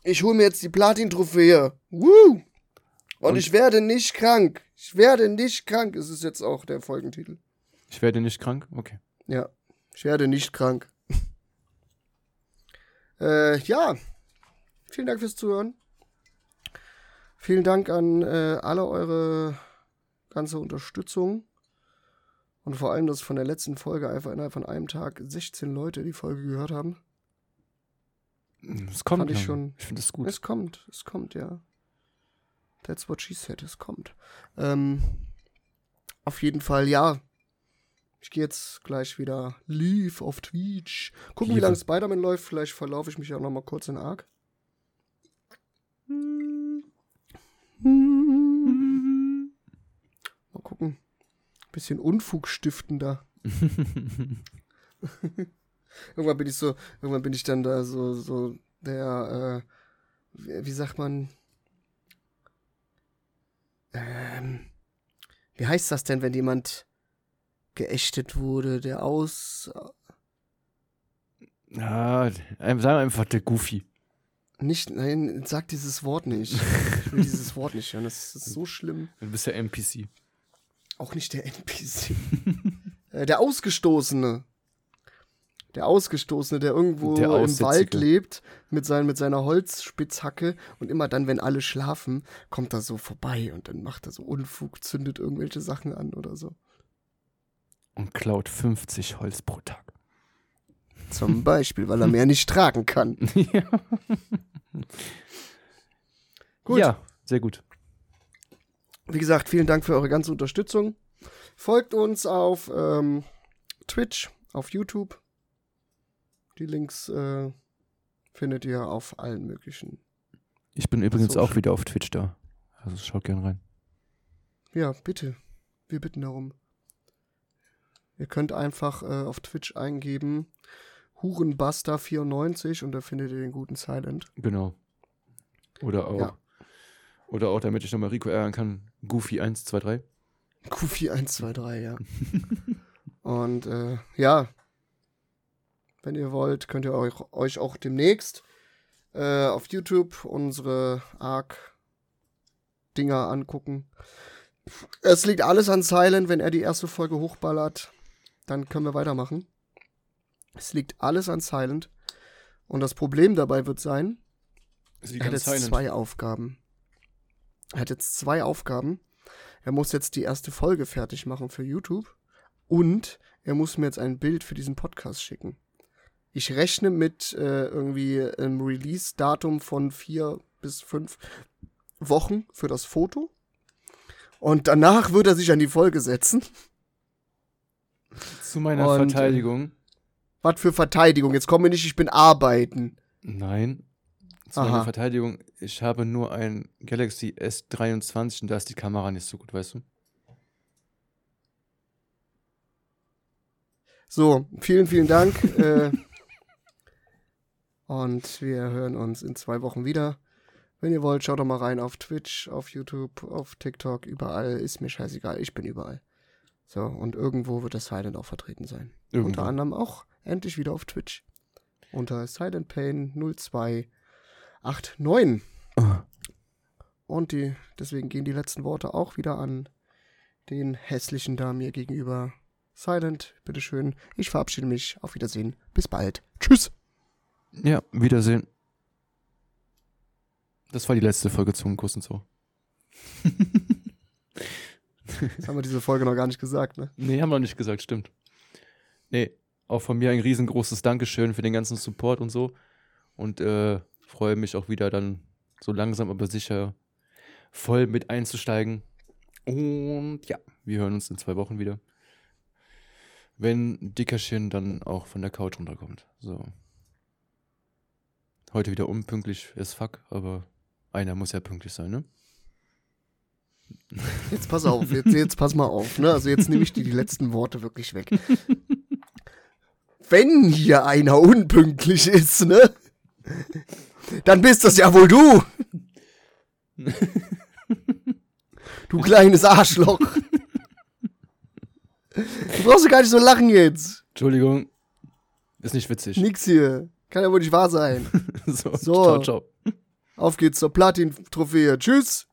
Ich hole mir jetzt die Platin-Trophäe. Woo! Und, Und- ich werde nicht krank. Ich werde nicht krank. Es ist jetzt auch der Folgentitel. Ich werde nicht krank? Okay. Ja, ich werde nicht krank. <laughs> äh, ja, vielen Dank fürs Zuhören. Vielen Dank an äh, alle eure ganze Unterstützung. Und vor allem, dass von der letzten Folge einfach innerhalb von einem Tag 16 Leute die Folge gehört haben. Es kommt. Fand ich schon- Ich finde es gut. Es kommt, es kommt, ja. That's what she said, es kommt. Ähm, auf jeden Fall, ja. Ich gehe jetzt gleich wieder live auf Twitch. Gucken, wie lange Spider-Man läuft. Vielleicht verlaufe ich mich auch noch mal kurz in Arc. Mal gucken. Bisschen Unfug stiften da. <laughs> Irgendwann bin ich so, irgendwann bin ich dann da so, so der, äh, wie sagt man, ähm, wie heißt das denn, wenn jemand geächtet wurde, der aus, ah, sagen wir einfach der Goofy. nicht, nein, sag dieses Wort nicht. Ich will dieses <laughs> Wort nicht hören, das ist so schlimm. Du bist ja NPC. Auch nicht der NPC. äh, der Ausgestoßene. Der Ausgestoßene, der irgendwo Der im. Wald lebt mit, sein, mit seiner Holzspitzhacke und immer dann, wenn alle schlafen, kommt er so vorbei und dann macht er so Unfug, zündet irgendwelche Sachen an oder so. Und klaut 50 Holz pro Tag. Zum <laughs> Beispiel, weil er mehr nicht tragen kann. <laughs> ja. Gut. Ja, sehr gut. wie gesagt, vielen Dank für eure ganze Unterstützung. Folgt uns auf ähm, Twitch, auf YouTube. Die Links äh, findet ihr auf allen möglichen. Ich bin übrigens So. auch wieder auf Twitch da. Also schaut gern rein. Ja, bitte. Wir bitten darum. Ihr könnt einfach äh, auf Twitch eingeben Hurenbuster94 und da findet ihr den guten Silent. Genau. Oder auch. Ja. Oder auch, damit ich nochmal Rico ärgern kann, Goofy123. Goofy 123, ja. <laughs> und äh, ja, wenn ihr wollt, könnt ihr euch, euch auch demnächst äh, auf YouTube unsere Arc-Dinger angucken. Es liegt alles an Silent, wenn er die erste Folge hochballert, dann können wir weitermachen. Es liegt alles an Silent. Und das Problem dabei wird sein, er hat jetzt silent. zwei Aufgaben. Er hat jetzt zwei Aufgaben. Er muss jetzt die erste Folge fertig machen für YouTube und er muss mir jetzt ein Bild für diesen Podcast schicken. Ich rechne mit äh, irgendwie einem Release-Datum von vier bis fünf Wochen für das Foto. Und danach wird er sich an die Folge setzen. Zu meiner Und, äh, Verteidigung. Was für Verteidigung. Jetzt komme nicht, ich bin arbeiten. Nein. Zu Aha. meiner Verteidigung, ich habe nur ein Galaxy S23 und da ist die Kamera nicht so gut, weißt du? So, vielen, vielen Dank. <laughs> äh, und wir hören uns in zwei Wochen wieder. Wenn ihr wollt, schaut doch mal rein auf Twitch, auf YouTube, auf TikTok, überall. Ist mir scheißegal, ich bin überall. So, und irgendwo wird das Silent auch vertreten sein. Irgendwo. Unter anderem auch endlich wieder auf Twitch. Unter Silent Pain 0289. Ah. Und die, deswegen gehen die letzten Worte auch wieder an den hässlichen da mir gegenüber. Silent, bitteschön. Ich verabschiede mich. Auf Wiedersehen. Bis bald. Tschüss. Ja, Wiedersehen. Das war die letzte Folge Zungenkuss und so. Das haben wir diese Folge noch gar nicht gesagt, ne? Nee, haben wir nicht gesagt, stimmt. Nee, auch von mir ein riesengroßes Dankeschön für den ganzen Support und so. Und äh, freue mich auch wieder dann so langsam, aber sicher voll mit einzusteigen. Und ja, wir hören uns in zwei Wochen wieder. Wenn Dickerchen dann auch von der Couch runterkommt. So. Heute wieder unpünktlich as fuck, aber einer muss ja pünktlich sein, ne? Jetzt pass auf, jetzt, jetzt pass mal auf, ne? Also jetzt nehme ich dir die letzten Worte wirklich weg. Wenn hier einer unpünktlich ist, ne? Dann bist das ja wohl du. Du kleines Arschloch. Du brauchst ja gar nicht so lachen jetzt. Entschuldigung. Ist nicht witzig. Nix hier. Kann ja wohl nicht wahr sein. <laughs> so, So. ciao, ciao. Auf geht's zur Platin-Trophäe. Tschüss.